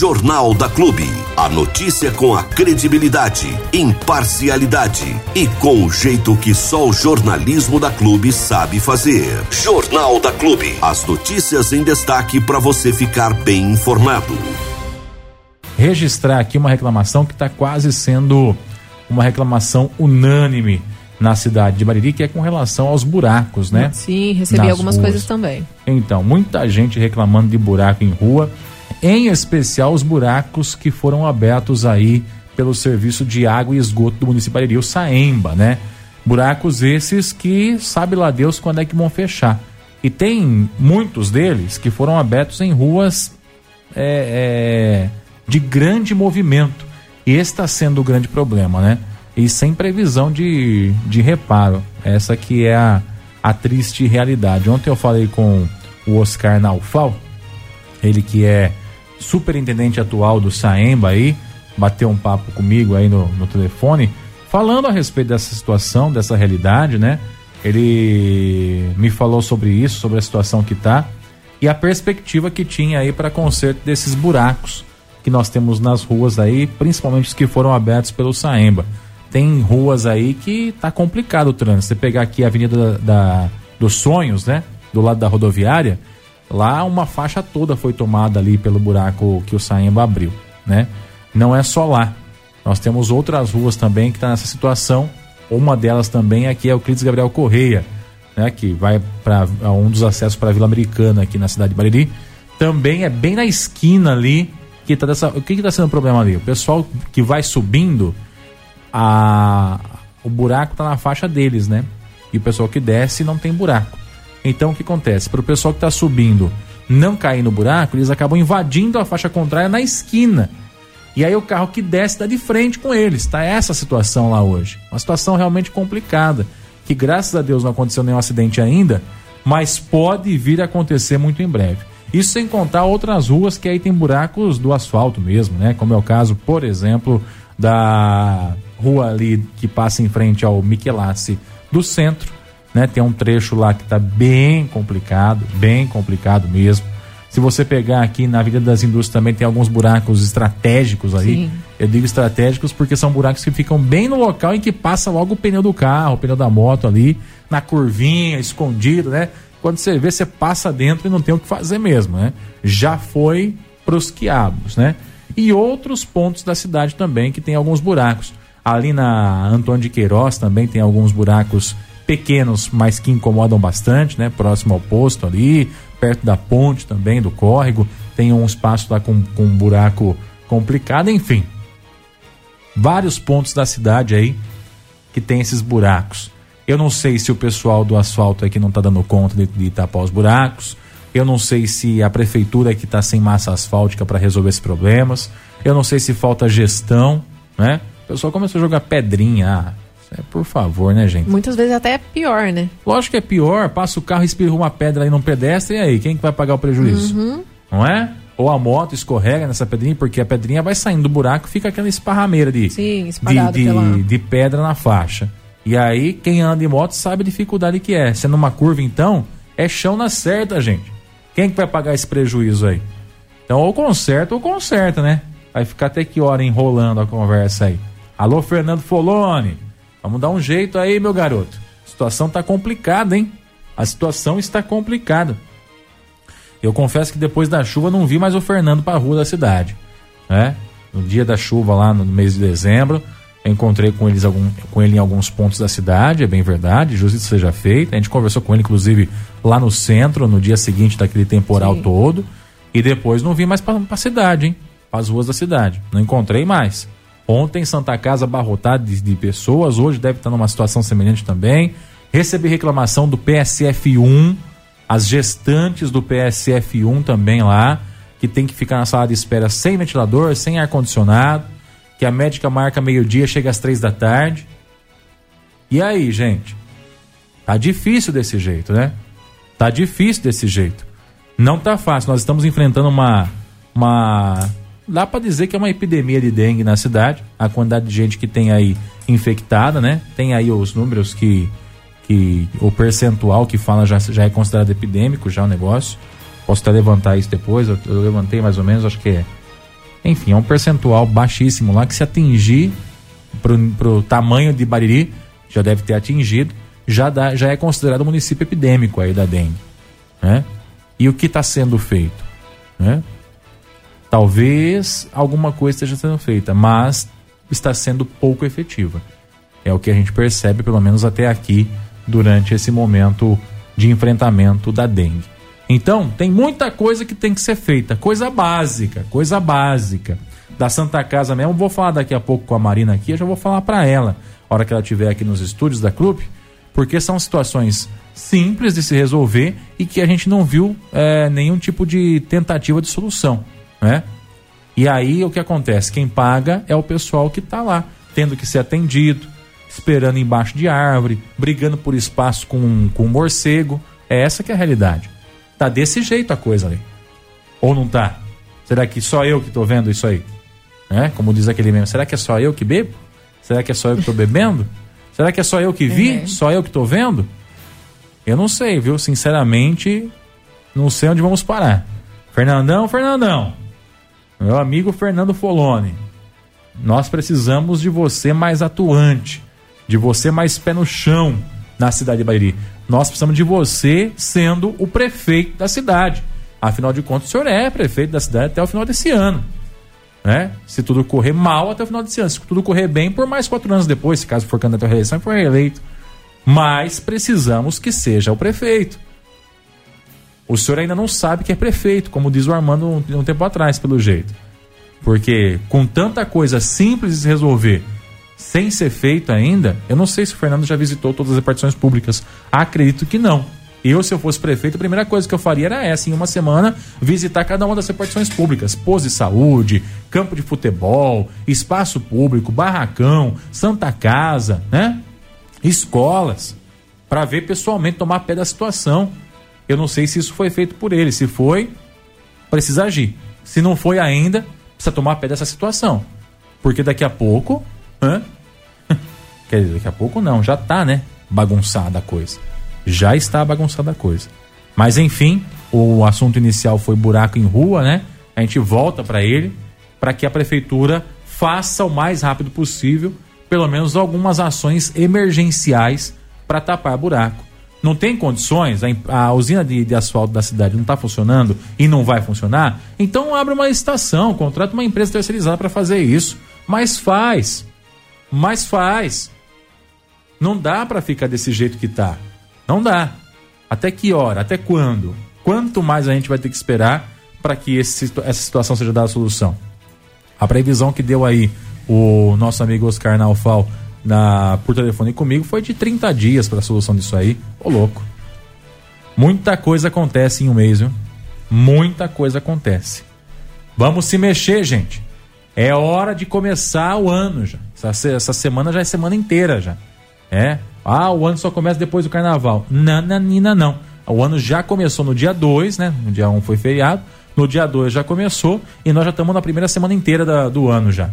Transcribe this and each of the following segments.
Jornal da Clube. A notícia com a credibilidade, imparcialidade e com o jeito que só o jornalismo da Clube sabe fazer. Jornal da Clube. As notícias em destaque para você ficar bem informado. Registrar aqui uma reclamação que está quase sendo uma reclamação unânime na cidade de Bariri, que é com relação aos buracos, né? Sim, recebi Nas algumas ruas. coisas também. Então, muita gente reclamando de buraco em rua, em especial os buracos que foram abertos aí pelo Serviço de Água e Esgoto do município de o Saemba, né? Buracos esses que sabe lá Deus quando é que vão fechar. E tem muitos deles que foram abertos em ruas é, é, de grande movimento. E esse está sendo o grande problema, né? E sem previsão de, de reparo. Essa que é a, a triste realidade. Ontem eu falei com o Oscar Naufal, ele que é superintendente atual do Saemba aí, bateu um papo comigo aí no, no telefone, falando a respeito dessa situação, dessa realidade, né? Ele me falou sobre isso, sobre a situação que tá e a perspectiva que tinha aí para conserto desses buracos que nós temos nas ruas aí, principalmente os que foram abertos pelo Saemba. Tem ruas aí que tá complicado o trânsito. Você pegar aqui a Avenida da, da- dos Sonhos, né? Do lado da rodoviária, lá uma faixa toda foi tomada ali pelo buraco que o Saemba abriu, né? Não é só lá. Nós temos outras ruas também que tá nessa situação. Uma delas também aqui é o Euclides Gabriel Correia, né? Que vai para um dos acessos para a Vila Americana aqui na cidade de Bariri. Também é bem na esquina ali que tá dessa. O que que tá sendo o problema ali? O pessoal que vai subindo, a o buraco tá na faixa deles, né? E o pessoal que desce não tem buraco. Então o que acontece? Para o pessoal que tá subindo não cair no buraco, eles acabam invadindo a faixa contrária na esquina. E aí o carro que desce dá de frente com eles. Tá essa situação lá hoje. Uma situação realmente complicada. Que graças a Deus não aconteceu nenhum acidente ainda, mas pode vir a acontecer muito em breve. Isso sem contar outras ruas que aí tem buracos do asfalto mesmo, né? Como é o caso, por exemplo, da rua ali que passa em frente ao Michelassi do centro, né? Tem um trecho lá que tá bem complicado, bem complicado mesmo. Se você pegar aqui na Avenida das Indústrias também tem alguns buracos estratégicos aí. Sim. Eu digo estratégicos porque são buracos que ficam bem no local em que passa logo o pneu do carro, o pneu da moto ali, na curvinha, escondido, né? Quando você vê, você passa dentro e não tem o que fazer mesmo, né? Já foi pros quiabos, né? E outros pontos da cidade também que tem alguns buracos. Ali na Antônio de Queiroz também tem alguns buracos pequenos, mas que incomodam bastante, né? Próximo ao posto ali, perto da ponte também, do córrego. Tem um espaço lá com, com um buraco complicado, enfim. Vários pontos da cidade aí que tem esses buracos. Eu não sei se o pessoal do asfalto é que não tá dando conta de, de tapar os buracos. Eu não sei se a prefeitura é que tá sem massa asfáltica para resolver esses problemas. Eu não sei se falta gestão, né? O pessoal começou a jogar pedrinha. Ah, é por favor, né, gente? Muitas vezes até é pior, né? Lógico que é pior, passa o carro e espirra uma pedra aí num pedestre, e aí, quem que vai pagar o prejuízo? Uhum. Não é? Ou a moto escorrega nessa pedrinha, porque a pedrinha vai saindo do buraco fica aquela esparrameira de, Sim, de, de, pela... de pedra na faixa. E aí, quem anda de moto sabe a dificuldade que é. Sendo uma curva, então, é chão na certa, gente. Quem que vai pagar esse prejuízo aí? Então, ou conserta ou conserta, né? Vai ficar até que hora enrolando a conversa aí. Alô, Fernando Foloni. Vamos dar um jeito aí, meu garoto. A situação tá complicada, hein? A situação está complicada. Eu confesso que depois da chuva não vi mais o Fernando pra rua da cidade, né? No dia da chuva lá no mês de dezembro, eu encontrei com, eles algum, com ele em alguns pontos da cidade, é bem verdade, justiça seja feita. A gente conversou com ele, inclusive, lá no centro, no dia seguinte daquele temporal Sim. todo. E depois não vi mais pra, pra cidade, hein? Para as ruas da cidade. Não encontrei mais. Ontem, Santa Casa abarrotada de, de pessoas, hoje deve estar numa situação semelhante também. Recebi reclamação do PSF1, as gestantes do PSF1 também lá, que tem que ficar na sala de espera sem ventilador, sem ar-condicionado, que a médica marca meio-dia, chega às três da tarde. E aí, gente? Tá difícil desse jeito, né? Tá difícil desse jeito. Não tá fácil. Nós estamos enfrentando uma. uma dá para dizer que é uma epidemia de dengue na cidade. A quantidade de gente que tem aí infectada, né? Tem aí os números que. que o percentual que fala já, já é considerado epidêmico, já o negócio. Posso até levantar isso depois. Eu, eu levantei mais ou menos, acho que é Enfim, é um percentual baixíssimo lá que se atingir pro, pro tamanho de Bariri, já deve ter atingido, já, dá, já é considerado município epidêmico aí da dengue. Né? E o que está sendo feito? Né? Talvez alguma coisa esteja sendo feita, mas está sendo pouco efetiva. É o que a gente percebe, pelo menos até aqui, durante esse momento de enfrentamento da dengue. Então, tem muita coisa que tem que ser feita, coisa básica, coisa básica. Da Santa Casa mesmo, vou falar daqui a pouco com a Marina aqui, eu já vou falar para ela, hora que ela estiver aqui nos estúdios da clube, porque são situações simples de se resolver e que a gente não viu é, nenhum tipo de tentativa de solução, né? E aí o que acontece? Quem paga é o pessoal que está lá, tendo que ser atendido, esperando embaixo de árvore, brigando por espaço com, com um morcego. É essa que é a realidade. Tá desse jeito a coisa ali. Ou não tá? Será que só eu que tô vendo isso aí? É? Como diz aquele mesmo, será que é só eu que bebo? Será que é só eu que tô bebendo? Será que é só eu que vi? Uhum. Só eu que tô vendo? Eu não sei, viu? Sinceramente, não sei onde vamos parar. Fernandão, Fernandão. Meu amigo Fernando Folone. Nós precisamos de você mais atuante de você mais pé no chão na cidade de Bariri. Nós precisamos de você sendo o prefeito da cidade. Afinal de contas, o senhor é prefeito da cidade até o final desse ano. Né? Se tudo correr mal até o final desse ano. Se tudo correr bem, por mais quatro anos depois, se caso for candidato à reeleição for reeleito. Mas precisamos que seja o prefeito. O senhor ainda não sabe que é prefeito, como diz o Armando um, um tempo atrás, pelo jeito. Porque com tanta coisa simples de se resolver sem ser feito ainda, eu não sei se o Fernando já visitou todas as repartições públicas. Acredito que não. Eu, se eu fosse prefeito, a primeira coisa que eu faria era essa, em uma semana, visitar cada uma das repartições públicas. Pose de saúde, campo de futebol, espaço público, barracão, Santa Casa, né? Escolas. para ver pessoalmente, tomar pé da situação. Eu não sei se isso foi feito por ele. Se foi, precisa agir. Se não foi ainda, precisa tomar pé dessa situação. Porque daqui a pouco Hã? Quer dizer, daqui a pouco não, já tá, né? Bagunçada a coisa. Já está bagunçada a coisa. Mas enfim, o assunto inicial foi buraco em rua, né? A gente volta para ele para que a prefeitura faça o mais rápido possível, pelo menos algumas ações emergenciais para tapar buraco. Não tem condições, a, a usina de, de, asfalto da cidade não está funcionando e não vai funcionar, então abre uma licitação, contrata uma empresa terceirizada para fazer isso. Mas faz mas faz. Não dá para ficar desse jeito que tá. Não dá. Até que hora? Até quando? Quanto mais a gente vai ter que esperar para que esse, essa situação seja dada a solução? A previsão que deu aí o nosso amigo Oscar Naufal na, por telefone comigo foi de 30 dias para a solução disso aí. Ô louco. Muita coisa acontece em um mês, viu? Muita coisa acontece. Vamos se mexer, gente. É hora de começar o ano já. Essa, essa semana já é semana inteira já. É. Ah, o ano só começa depois do carnaval. Nananina, não. O ano já começou no dia 2, né? No dia 1 um foi feriado. No dia 2 já começou e nós já estamos na primeira semana inteira da, do ano já.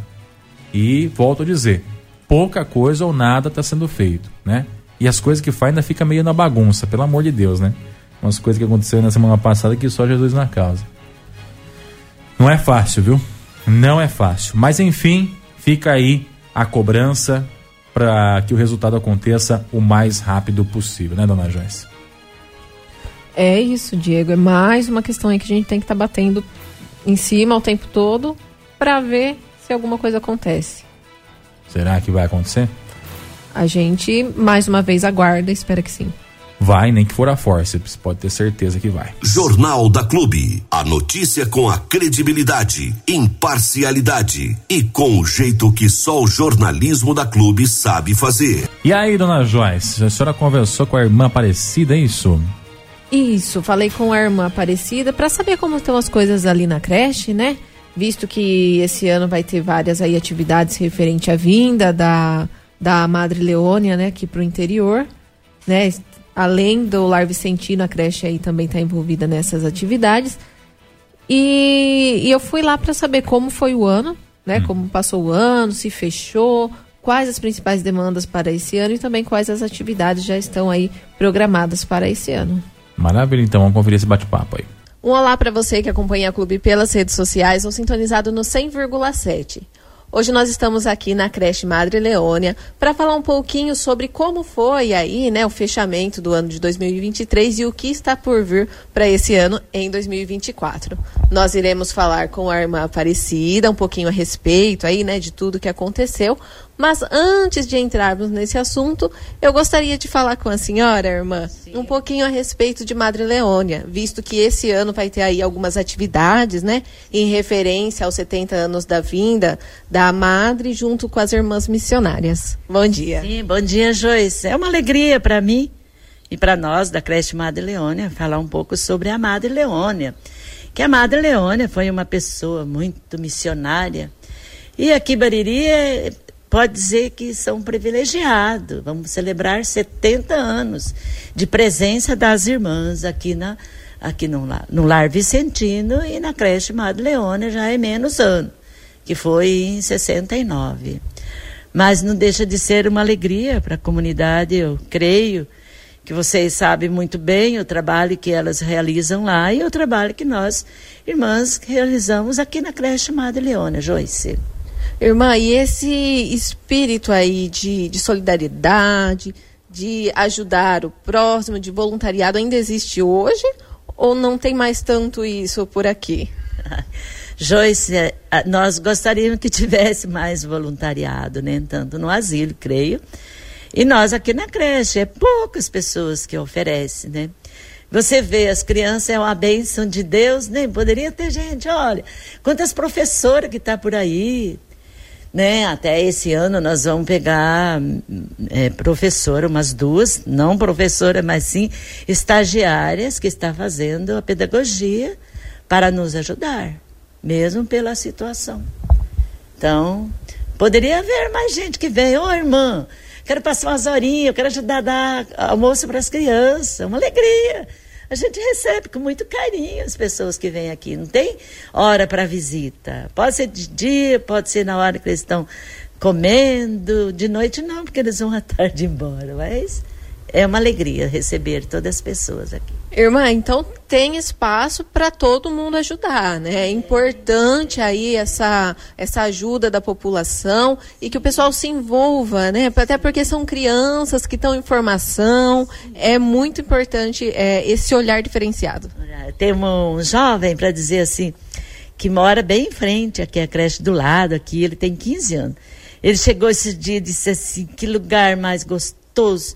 E volto a dizer, pouca coisa ou nada está sendo feito, né? E as coisas que faz ainda fica meio na bagunça, pelo amor de Deus, né? Umas coisas que aconteceram na semana passada que só Jesus na causa. Não é fácil, viu? Não é fácil. Mas enfim, fica aí a cobrança para que o resultado aconteça o mais rápido possível, né, dona Joyce? É isso, Diego. É mais uma questão aí que a gente tem que estar tá batendo em cima o tempo todo para ver se alguma coisa acontece. Será que vai acontecer? A gente mais uma vez aguarda, espera que sim. Vai, nem que for a força, pode ter certeza que vai. Jornal da Clube. A notícia com a credibilidade, imparcialidade e com o jeito que só o jornalismo da Clube sabe fazer. E aí, dona Joyce, a senhora conversou com a irmã Aparecida, é isso? Isso, falei com a irmã Aparecida para saber como estão as coisas ali na creche, né? Visto que esse ano vai ter várias aí atividades referente à vinda da, da Madre Leônia, né, aqui pro interior, né? além do Lar Vicentino, a creche aí também está envolvida nessas atividades. E, e eu fui lá para saber como foi o ano, né? Hum. Como passou o ano, se fechou, quais as principais demandas para esse ano e também quais as atividades já estão aí programadas para esse ano. Maravilha, então vamos conferir esse bate-papo aí. Um olá para você que acompanha a Clube pelas redes sociais ou sintonizado no 100,7. Hoje nós estamos aqui na creche Madre Leônia para falar um pouquinho sobre como foi aí, né, o fechamento do ano de 2023 e o que está por vir para esse ano em 2024. Nós iremos falar com a irmã Aparecida um pouquinho a respeito aí, né, de tudo que aconteceu, mas antes de entrarmos nesse assunto, eu gostaria de falar com a senhora, irmã, Sim. um pouquinho a respeito de Madre Leônia, visto que esse ano vai ter aí algumas atividades, né, em referência aos 70 anos da vinda da Madre junto com as irmãs missionárias. Bom dia. Sim, bom dia, Joyce. É uma alegria para mim e para nós da creche Madre Leônia falar um pouco sobre a Madre Leônia. Que a Madre Leônia foi uma pessoa muito missionária. E aqui Bariri é pode dizer que são privilegiados. Vamos celebrar 70 anos de presença das irmãs aqui, na, aqui no, no Lar Vicentino e na creche Madre Leônia já é menos ano, que foi em 69. Mas não deixa de ser uma alegria para a comunidade, eu creio que vocês sabem muito bem o trabalho que elas realizam lá e o trabalho que nós, irmãs, realizamos aqui na creche Madre Leônia, Joyce. Irmã, e esse espírito aí de, de solidariedade, de ajudar o próximo, de voluntariado, ainda existe hoje? Ou não tem mais tanto isso por aqui? Joyce, é, nós gostaríamos que tivesse mais voluntariado, né? Tanto no asilo, creio. E nós aqui na creche, é poucas pessoas que oferecem, né? Você vê, as crianças é uma bênção de Deus, nem né? poderia ter gente, olha, quantas professoras que tá por aí, né? Até esse ano nós vamos pegar é, professora, umas duas, não professora, mas sim estagiárias que está fazendo a pedagogia para nos ajudar, mesmo pela situação. Então, poderia haver mais gente que vem, ô oh, irmã, quero passar umas horinhas, eu quero ajudar a dar almoço para as crianças, é uma alegria a gente recebe com muito carinho as pessoas que vêm aqui. Não tem hora para visita. Pode ser de dia, pode ser na hora que eles estão comendo. De noite não, porque eles vão à tarde embora. Mas é uma alegria receber todas as pessoas aqui. Irmã, então tem espaço para todo mundo ajudar, né? É importante aí essa, essa ajuda da população e que o pessoal se envolva, né? Até porque são crianças que estão em formação, é muito importante é, esse olhar diferenciado. Temos um jovem para dizer assim, que mora bem em frente, aqui a creche do lado, aqui, ele tem 15 anos. Ele chegou esse dia e disse assim, que lugar mais gostoso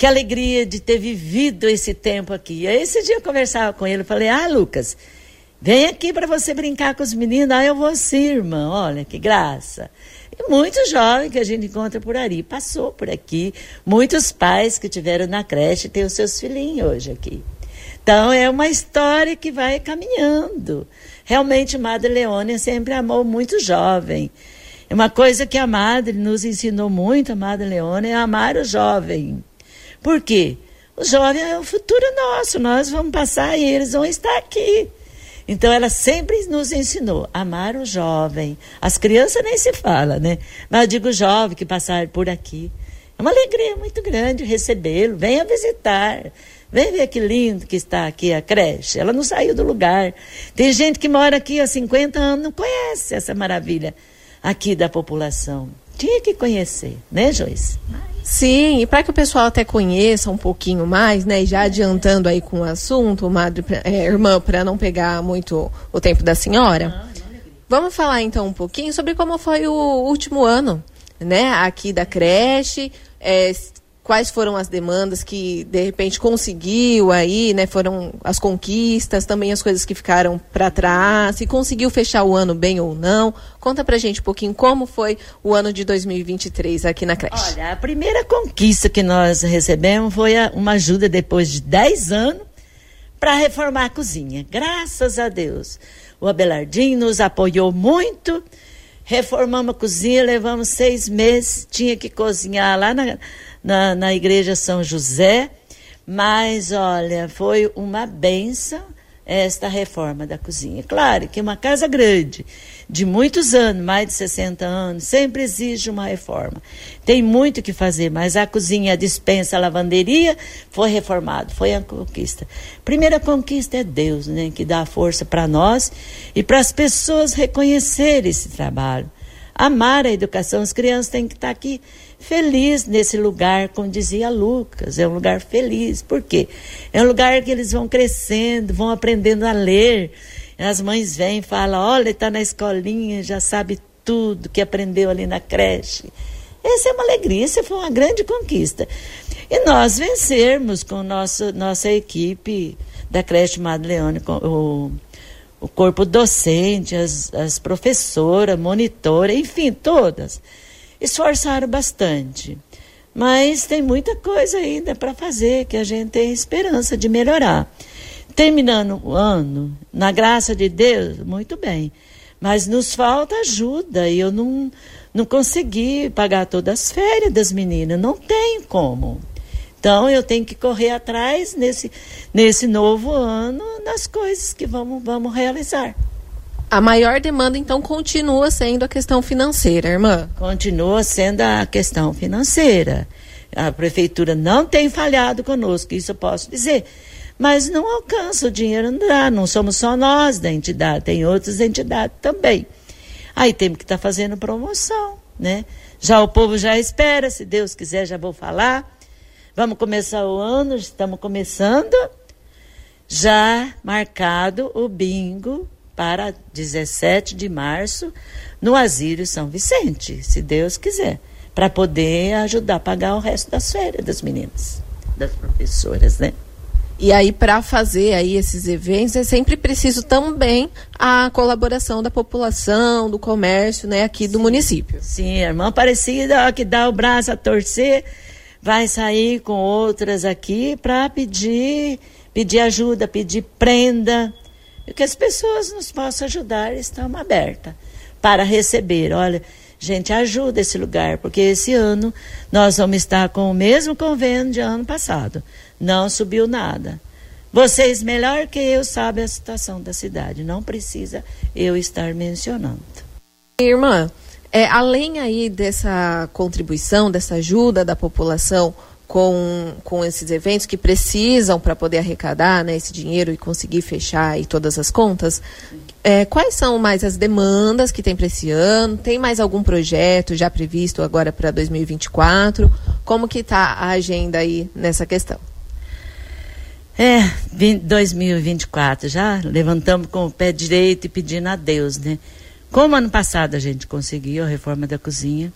que alegria de ter vivido esse tempo aqui. Aí esse dia eu conversava com ele, falei, ah, Lucas, vem aqui para você brincar com os meninos. Ah, eu vou sim, irmão, olha que graça. E muitos jovens que a gente encontra por ali, passou por aqui. Muitos pais que tiveram na creche têm os seus filhinhos hoje aqui. Então é uma história que vai caminhando. Realmente, Madre Leônia sempre amou muito jovem. É uma coisa que a Madre nos ensinou muito, a Madre Leônia, é amar o jovem. Por quê? O jovem é o futuro nosso, nós vamos passar e eles vão estar aqui. Então ela sempre nos ensinou a amar o jovem. As crianças nem se fala, né? Mas eu digo jovem que passar por aqui. É uma alegria muito grande recebê-lo. Venha visitar. Vem ver que lindo que está aqui a creche. Ela não saiu do lugar. Tem gente que mora aqui há 50 anos, não conhece essa maravilha aqui da população. Tinha que conhecer, né, Joyce? Sim, e para que o pessoal até conheça um pouquinho mais, né, e já adiantando aí com o assunto, madre, é, irmã, para não pegar muito o tempo da senhora, vamos falar então um pouquinho sobre como foi o último ano, né, aqui da creche, é, quais foram as demandas que de repente conseguiu aí, né? Foram as conquistas, também as coisas que ficaram para trás, se conseguiu fechar o ano bem ou não. Conta pra gente um pouquinho como foi o ano de 2023 aqui na creche. Olha, a primeira conquista que nós recebemos foi uma ajuda depois de 10 anos para reformar a cozinha. Graças a Deus. O Abelardinho nos apoiou muito. Reformamos a cozinha, levamos seis meses. Tinha que cozinhar lá na, na, na igreja São José, mas olha, foi uma benção esta reforma da cozinha. Claro que é uma casa grande, de muitos anos, mais de 60 anos, sempre exige uma reforma. Tem muito que fazer, mas a cozinha, a dispensa, a lavanderia foi reformado, foi a conquista. Primeira conquista é Deus, né, que dá força para nós e para as pessoas reconhecerem esse trabalho. Amar a educação, as crianças têm que estar aqui feliz nesse lugar, como dizia Lucas, é um lugar feliz. Por quê? É um lugar que eles vão crescendo, vão aprendendo a ler, as mães vêm e falam: olha, está na escolinha, já sabe tudo que aprendeu ali na creche. Essa é uma alegria, essa foi uma grande conquista. E nós vencermos com nossa, nossa equipe da creche Madeleone, o, o corpo docente, as, as professoras, monitora, enfim, todas, esforçaram bastante. Mas tem muita coisa ainda para fazer que a gente tem esperança de melhorar terminando o ano, na graça de Deus, muito bem. Mas nos falta ajuda e eu não, não consegui pagar todas as férias das meninas, não tenho como. Então eu tenho que correr atrás nesse, nesse novo ano das coisas que vamos, vamos realizar. A maior demanda, então, continua sendo a questão financeira, irmã? Continua sendo a questão financeira. A prefeitura não tem falhado conosco, isso eu posso dizer mas não alcança, o dinheiro não dá, não somos só nós da entidade, tem outras entidades também. Aí temos que estar tá fazendo promoção, né? Já o povo já espera, se Deus quiser já vou falar. Vamos começar o ano, estamos começando. Já marcado o bingo para 17 de março no Asírio São Vicente, se Deus quiser, para poder ajudar a pagar o resto das férias das meninas, das professoras, né? E aí, para fazer aí esses eventos, é sempre preciso também a colaboração da população, do comércio, né, aqui do município. Sim, a irmã Aparecida, que dá o braço a torcer, vai sair com outras aqui para pedir, pedir ajuda, pedir prenda, que as pessoas nos possam ajudar, estamos abertas para receber. Olha, gente, ajuda esse lugar, porque esse ano nós vamos estar com o mesmo convênio de ano passado. Não subiu nada. Vocês, melhor que eu, sabem a situação da cidade. Não precisa eu estar mencionando. Irmã, é, além aí dessa contribuição, dessa ajuda da população com, com esses eventos que precisam para poder arrecadar né, esse dinheiro e conseguir fechar aí todas as contas, é, quais são mais as demandas que tem para esse ano? Tem mais algum projeto já previsto agora para 2024? Como que está a agenda aí nessa questão? É, 20, 2024, já levantamos com o pé direito e pedindo a Deus, né? Como ano passado a gente conseguiu a reforma da cozinha,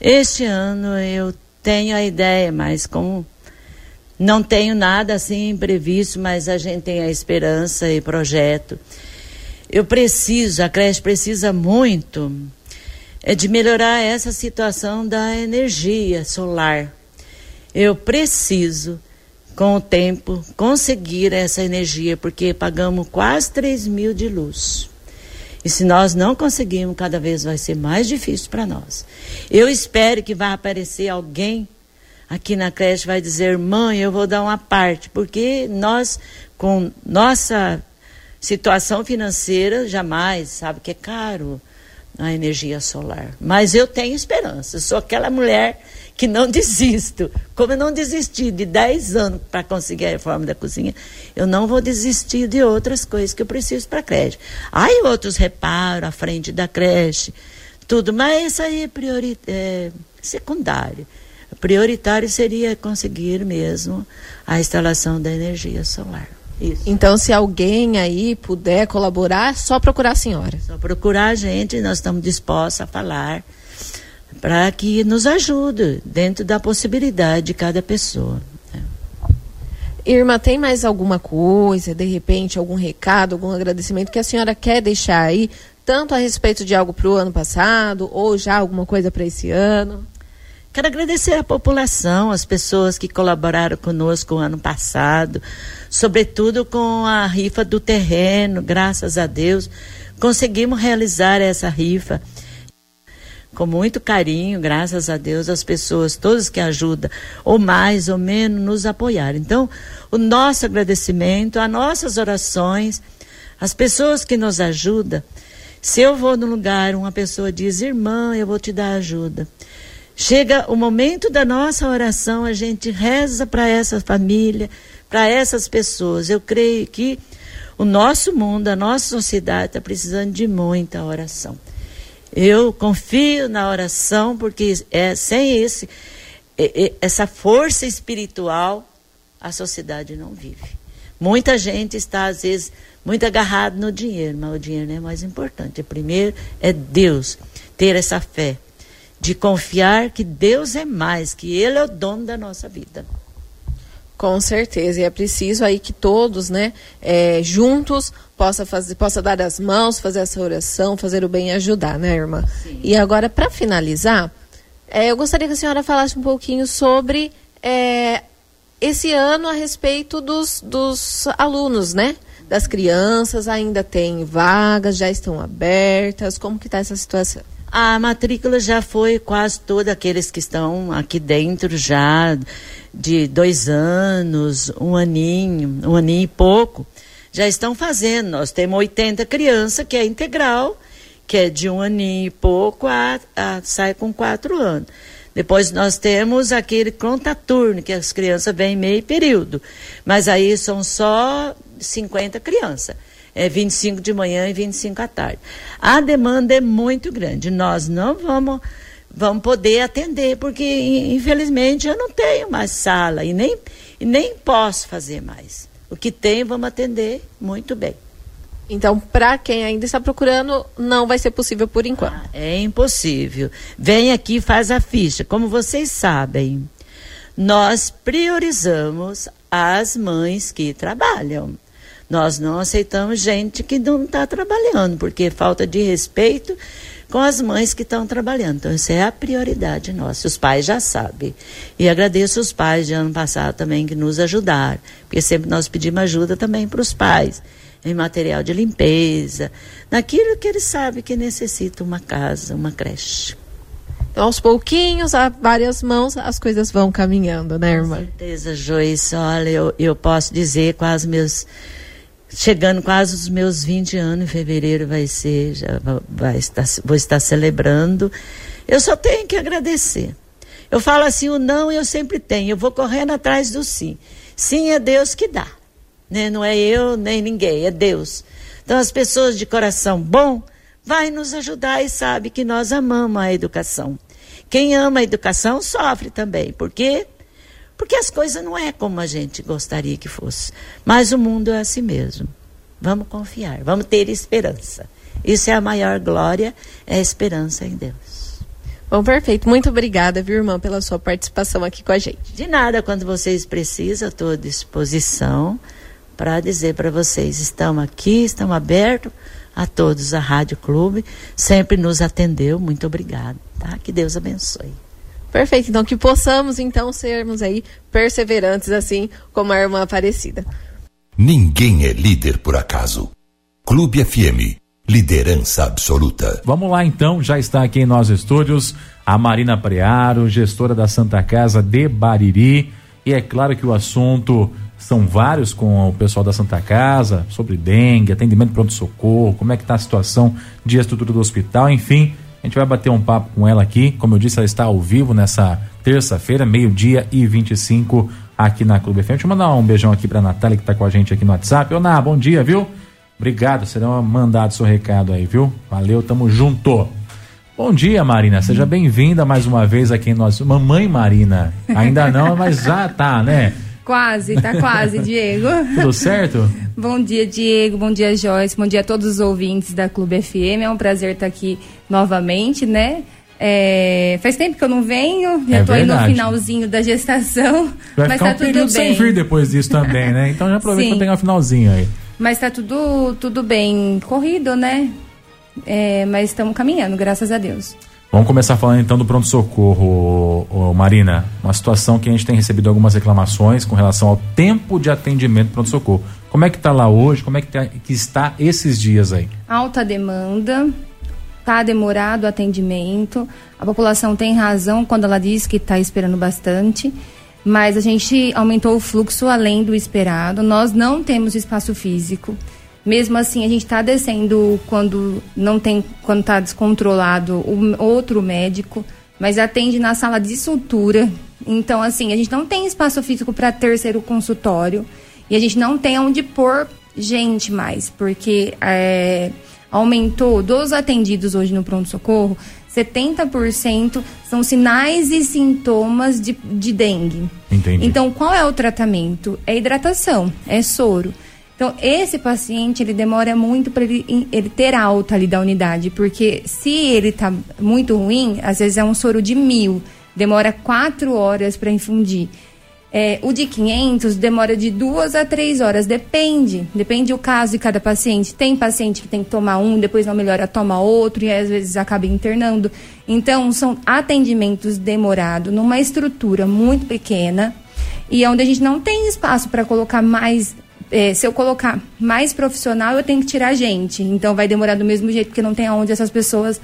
este ano eu tenho a ideia, mas como não tenho nada assim previsto, mas a gente tem a esperança e projeto. Eu preciso, a creche precisa muito é de melhorar essa situação da energia solar. Eu preciso com o tempo, conseguir essa energia, porque pagamos quase 3 mil de luz. E se nós não conseguirmos, cada vez vai ser mais difícil para nós. Eu espero que vai aparecer alguém aqui na creche vai dizer, mãe, eu vou dar uma parte, porque nós, com nossa situação financeira, jamais, sabe que é caro a energia solar. Mas eu tenho esperança, eu sou aquela mulher que não desisto. Como eu não desisti de 10 anos para conseguir a reforma da cozinha, eu não vou desistir de outras coisas que eu preciso para a creche. Aí outros reparos à frente da creche, tudo, mas isso aí é, priori é secundário. Prioritário seria conseguir mesmo a instalação da energia solar. Isso. Então, se alguém aí puder colaborar, só procurar a senhora. Só procurar a gente, nós estamos dispostos a falar para que nos ajude dentro da possibilidade de cada pessoa. Né? Irma, tem mais alguma coisa, de repente, algum recado, algum agradecimento que a senhora quer deixar aí, tanto a respeito de algo para o ano passado, ou já alguma coisa para esse ano? Quero agradecer à população, as pessoas que colaboraram conosco o ano passado, sobretudo com a rifa do terreno, graças a Deus, conseguimos realizar essa rifa com muito carinho, graças a Deus, as pessoas, todos que ajudam, ou mais ou menos, nos apoiaram. Então, o nosso agradecimento, as nossas orações, as pessoas que nos ajudam, Se eu vou num lugar, uma pessoa diz, irmã, eu vou te dar ajuda. Chega o momento da nossa oração, a gente reza para essa família, para essas pessoas. Eu creio que o nosso mundo, a nossa sociedade está precisando de muita oração. Eu confio na oração porque é sem esse essa força espiritual a sociedade não vive. Muita gente está às vezes muito agarrado no dinheiro, mas o dinheiro não é mais importante. Primeiro é Deus, ter essa fé de confiar que Deus é mais, que Ele é o dono da nossa vida. Com certeza, e é preciso aí que todos, né, é, juntos, possa fazer, possa dar as mãos, fazer essa oração, fazer o bem e ajudar, né, irmã? Sim. E agora, para finalizar, é, eu gostaria que a senhora falasse um pouquinho sobre é, esse ano a respeito dos, dos alunos, né? Das crianças, ainda tem vagas, já estão abertas, como que está essa situação? A matrícula já foi quase toda aqueles que estão aqui dentro já de dois anos, um aninho, um aninho e pouco, já estão fazendo. Nós temos 80 crianças que é integral, que é de um aninho e pouco a, a sai com quatro anos. Depois nós temos aquele contaturno, que as crianças vêm meio período. Mas aí são só 50 crianças é 25 de manhã e 25 à tarde. A demanda é muito grande. Nós não vamos, vamos poder atender, porque infelizmente eu não tenho mais sala e nem, e nem posso fazer mais. O que tem, vamos atender muito bem. Então, para quem ainda está procurando, não vai ser possível por enquanto. Ah, é impossível. Vem aqui e faz a ficha. Como vocês sabem, nós priorizamos as mães que trabalham. Nós não aceitamos gente que não está trabalhando, porque falta de respeito com as mães que estão trabalhando. Então, isso é a prioridade nossa. Os pais já sabem. E agradeço os pais de ano passado também que nos ajudaram, porque sempre nós pedimos ajuda também para os pais, em material de limpeza, naquilo que eles sabem que necessita uma casa, uma creche. Então, aos pouquinhos, a várias mãos, as coisas vão caminhando, né, irmã? Com certeza, Joyce. Olha, eu, eu posso dizer com os meus chegando quase os meus 20 anos, em fevereiro vai ser, já vai estar, vou estar celebrando. Eu só tenho que agradecer. Eu falo assim, o não eu sempre tenho, eu vou correndo atrás do sim. Sim é Deus que dá, né? não é eu nem ninguém, é Deus. Então as pessoas de coração bom vai nos ajudar e sabe que nós amamos a educação. Quem ama a educação sofre também, porque porque as coisas não é como a gente gostaria que fosse. Mas o mundo é assim mesmo. Vamos confiar, vamos ter esperança. Isso é a maior glória, é a esperança em Deus. Bom, perfeito. Muito obrigada, viu, irmã, pela sua participação aqui com a gente. De nada, quando vocês precisam, estou à disposição para dizer para vocês: estamos aqui, estamos abertos a todos. A Rádio Clube sempre nos atendeu. Muito obrigada. Tá? Que Deus abençoe. Perfeito, então que possamos então sermos aí perseverantes assim como a irmã Aparecida. Ninguém é líder por acaso. Clube FM, liderança absoluta. Vamos lá então, já está aqui em nossos estúdios a Marina Prearo, gestora da Santa Casa de Bariri, e é claro que o assunto são vários com o pessoal da Santa Casa, sobre dengue, atendimento pronto-socorro, como é que está a situação de estrutura do hospital, enfim, a gente vai bater um papo com ela aqui. Como eu disse, ela está ao vivo nessa terça-feira, meio-dia e 25 aqui na Clube FM. Deixa eu mandar um beijão aqui para Natália que está com a gente aqui no WhatsApp. Ô, Ná, bom dia, viu? Obrigado, será mandado seu recado aí, viu? Valeu, tamo junto. Bom dia, Marina. Seja bem-vinda mais uma vez aqui em nosso. Mamãe Marina. Ainda não, mas já tá, né? Quase, tá quase, Diego. Tudo certo? Bom dia, Diego. Bom dia, Joyce. Bom dia a todos os ouvintes da Clube FM. É um prazer estar aqui novamente, né? É, faz tempo que eu não venho, já é tô verdade. aí no finalzinho da gestação. Vai mas tá um tudo bem. sem vir depois disso também, né? Então já aproveita para pegar um finalzinho aí. Mas tá tudo, tudo bem corrido, né? É, mas estamos caminhando, graças a Deus. Vamos começar falando então do pronto-socorro, Marina. Uma situação que a gente tem recebido algumas reclamações com relação ao tempo de atendimento pronto-socorro. Como é que está lá hoje? Como é que, tá, que está esses dias aí? Alta demanda, está demorado o atendimento. A população tem razão quando ela diz que está esperando bastante, mas a gente aumentou o fluxo além do esperado. Nós não temos espaço físico Mesmo assim, a gente está descendo quando não tem, quando está descontrolado o outro médico, mas atende na sala de sutura. Então, assim, a gente não tem espaço físico para terceiro consultório e a gente não tem onde pôr gente mais, porque é, aumentou dos atendidos hoje no pronto-socorro, 70% são sinais e sintomas de, de dengue. Entendi. Então, qual é o tratamento? É hidratação, é soro. Então, esse paciente, ele demora muito para ele, ele ter alta ali da unidade, porque se ele está muito ruim, às vezes é um soro de mil, demora quatro horas para infundir. É, o de 500 demora de duas a três horas, depende. Depende do caso de cada paciente. Tem paciente que tem que tomar um, depois não melhora, toma outro e às vezes acaba internando. Então, são atendimentos demorados numa estrutura muito pequena e onde a gente não tem espaço para colocar mais é, se eu colocar mais profissional, eu tenho que tirar gente. Então vai demorar do mesmo jeito, porque não tem aonde essas pessoas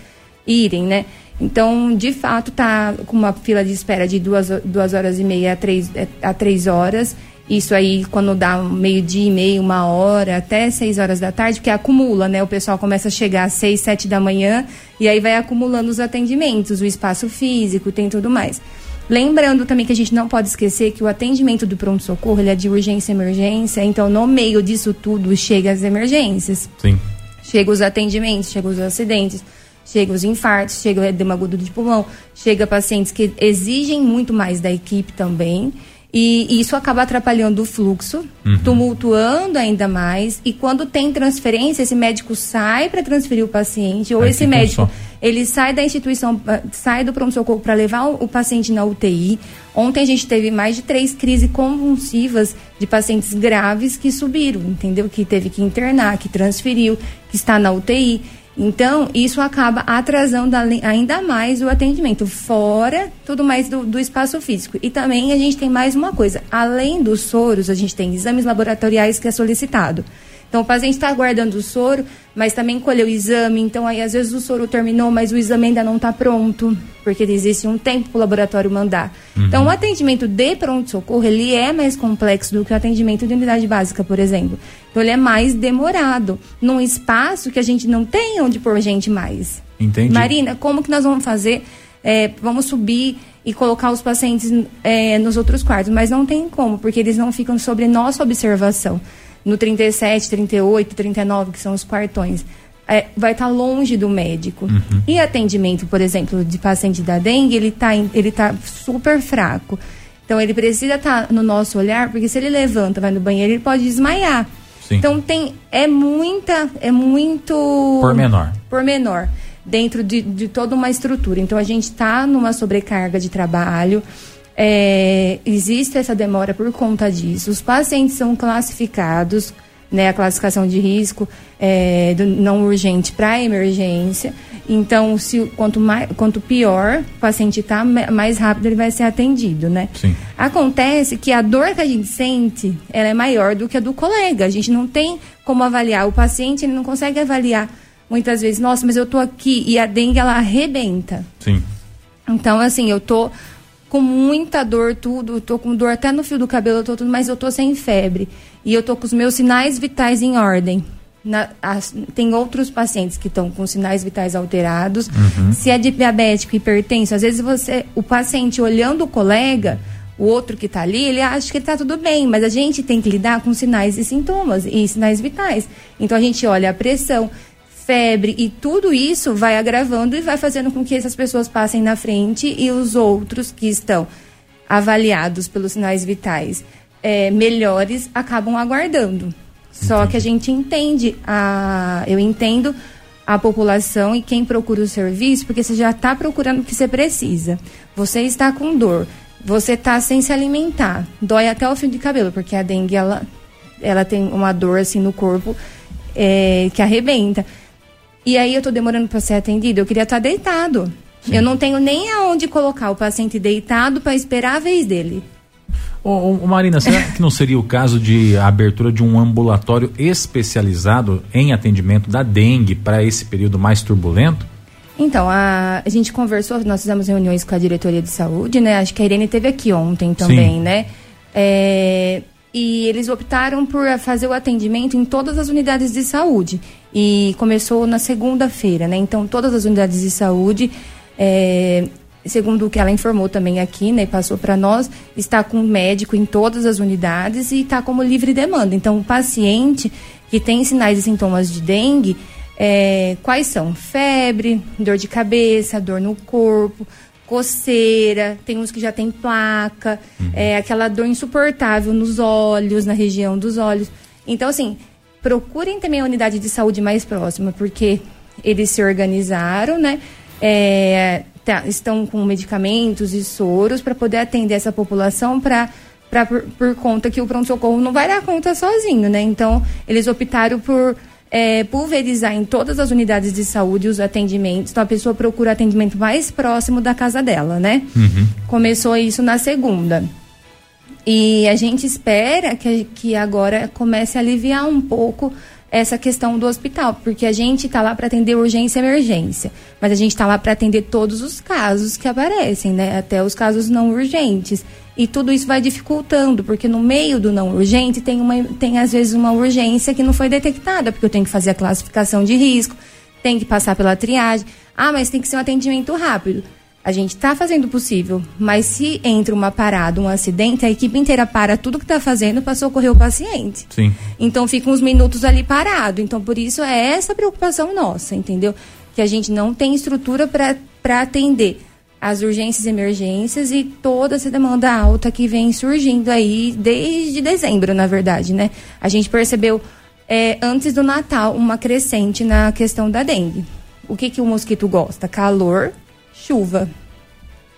irem, né? Então, de fato, tá com uma fila de espera de duas, duas horas e meia a três, é, a três horas. Isso aí, quando dá meio-dia e meio, uma hora, até seis horas da tarde, porque acumula, né? O pessoal começa a chegar às seis, sete da manhã e aí vai acumulando os atendimentos, o espaço físico, tem tudo mais. Lembrando também que a gente não pode esquecer que o atendimento do pronto-socorro é de urgência e emergência, então no meio disso tudo chega as emergências. Sim. Chega os atendimentos, chega os acidentes, chega os infartos, chega o edema agudo de pulmão, chega pacientes que exigem muito mais da equipe também. E, isso acaba atrapalhando o fluxo, uhum. tumultuando ainda mais. E quando tem transferência, esse médico sai para transferir o paciente, ou Aí esse médico ele sai da instituição, ah, sai do pronto-socorro para levar o, o, paciente na UTI. Ontem a gente teve mais de três crises convulsivas de pacientes graves que subiram, entendeu? Que teve que internar, que transferiu, que está na UTI. Então, isso acaba atrasando ainda mais o atendimento, fora tudo mais do, do, espaço físico. E também a gente tem mais uma coisa: além dos soros, a gente tem exames laboratoriais que é solicitado. Então, o paciente está aguardando o soro, mas também colheu o exame. Então, aí, às vezes, o soro terminou, mas o exame ainda não está pronto, porque existe um tempo para o laboratório mandar. Uhum. Então, o atendimento de pronto-socorro, ele é mais complexo do que o atendimento de unidade básica, por exemplo. Então, ele é mais demorado, num espaço que a gente não tem onde pôr gente mais. Entendi. Marina, como que nós vamos fazer? É, vamos subir e colocar os pacientes é, nos outros quartos, mas não tem como, porque eles não ficam sobre nossa observação no 37, 38, 39, que são os quartões, é, vai estar tá longe do médico. Uhum. E atendimento, por exemplo, de paciente da dengue, ele está ele tá super fraco. Então ele precisa estar tá no nosso olhar, porque se ele levanta, vai no banheiro, ele pode desmaiar. Sim. Então tem é muita, é muito por menor. Por menor dentro de, de toda uma estrutura. Então a gente está numa sobrecarga de trabalho. É, existe essa demora por conta disso. Os pacientes são classificados, né, a classificação de risco é, do não urgente para emergência. Então, se, quanto, mais, quanto pior o paciente está, mais rápido ele vai ser atendido, né? Sim. Acontece que a dor que a gente sente, ela é maior do que a do colega. A gente não tem como avaliar. O paciente, ele não consegue avaliar muitas vezes, nossa, mas eu tô aqui e a dengue, ela arrebenta. Sim. Então, assim, eu tô com muita dor, tudo. Tô com dor até no fio do cabelo, tô tudo, mas eu tô sem febre. E eu tô com os meus sinais vitais em ordem. Na, as, tem outros pacientes que estão com sinais vitais alterados. Uhum. Se é diabético, hipertenso, às vezes você, o paciente olhando o colega, o outro que está ali, ele acha que está tudo bem, mas a gente tem que lidar com sinais e sintomas e sinais vitais. Então a gente olha a pressão, febre e tudo isso vai agravando e vai fazendo com que essas pessoas passem na frente e os outros que estão avaliados pelos sinais vitais é, melhores acabam aguardando. Só que a gente entende, a, eu entendo a população e quem procura o serviço, porque você já está procurando o que você precisa. Você está com dor, você está sem se alimentar, dói até o fio de cabelo, porque a dengue ela, ela tem uma dor assim no corpo é, que arrebenta. E aí eu tô demorando para ser atendido, eu queria estar tá deitado. Sim. Eu não tenho nem aonde colocar o paciente deitado para esperar a vez dele. Ô, ô, Marina, será que não seria o caso de abertura de um ambulatório especializado em atendimento da dengue para esse período mais turbulento? Então, a, a gente conversou, nós fizemos reuniões com a diretoria de saúde, né? Acho que a Irene teve aqui ontem também, Sim. né? É, e eles optaram por fazer o atendimento em todas as unidades de saúde. E começou na segunda-feira, né? Então, todas as unidades de saúde, é, segundo o que ela informou também aqui, né, passou para nós, está com médico em todas as unidades e está como livre demanda. Então, o paciente que tem sinais e sintomas de dengue, é, quais são? Febre, dor de cabeça, dor no corpo, coceira, tem uns que já tem placa, uhum. é, aquela dor insuportável nos olhos, na região dos olhos. Então, assim, procurem também a unidade de saúde mais próxima, porque eles se organizaram, né? É, tá, estão com medicamentos e soros para poder atender essa população para por, por conta que o pronto-socorro não vai dar conta sozinho, né? Então, eles optaram por é, pulverizar em todas as unidades de saúde os atendimentos. Então a pessoa procura atendimento mais próximo da casa dela, né? Uhum. Começou isso na segunda. E a gente espera que, que agora comece a aliviar um pouco essa questão do hospital, porque a gente está lá para atender urgência e emergência, mas a gente está lá para atender todos os casos que aparecem, né? Até os casos não urgentes. E tudo isso vai dificultando, porque no meio do não urgente tem, uma, tem às vezes uma urgência que não foi detectada, porque eu tenho que fazer a classificação de risco, tem que passar pela triagem. Ah, mas tem que ser um atendimento rápido. A gente está fazendo o possível, mas se entra uma parada, um acidente, a equipe inteira para tudo que está fazendo para socorrer o paciente. Sim. Então fica uns minutos ali parado. Então por isso é essa preocupação nossa, entendeu? Que a gente não tem estrutura para atender as urgências e emergências e toda essa demanda alta que vem surgindo aí desde dezembro, na verdade, né? A gente percebeu é, antes do Natal uma crescente na questão da dengue. O que, que o mosquito gosta? Calor, chuva.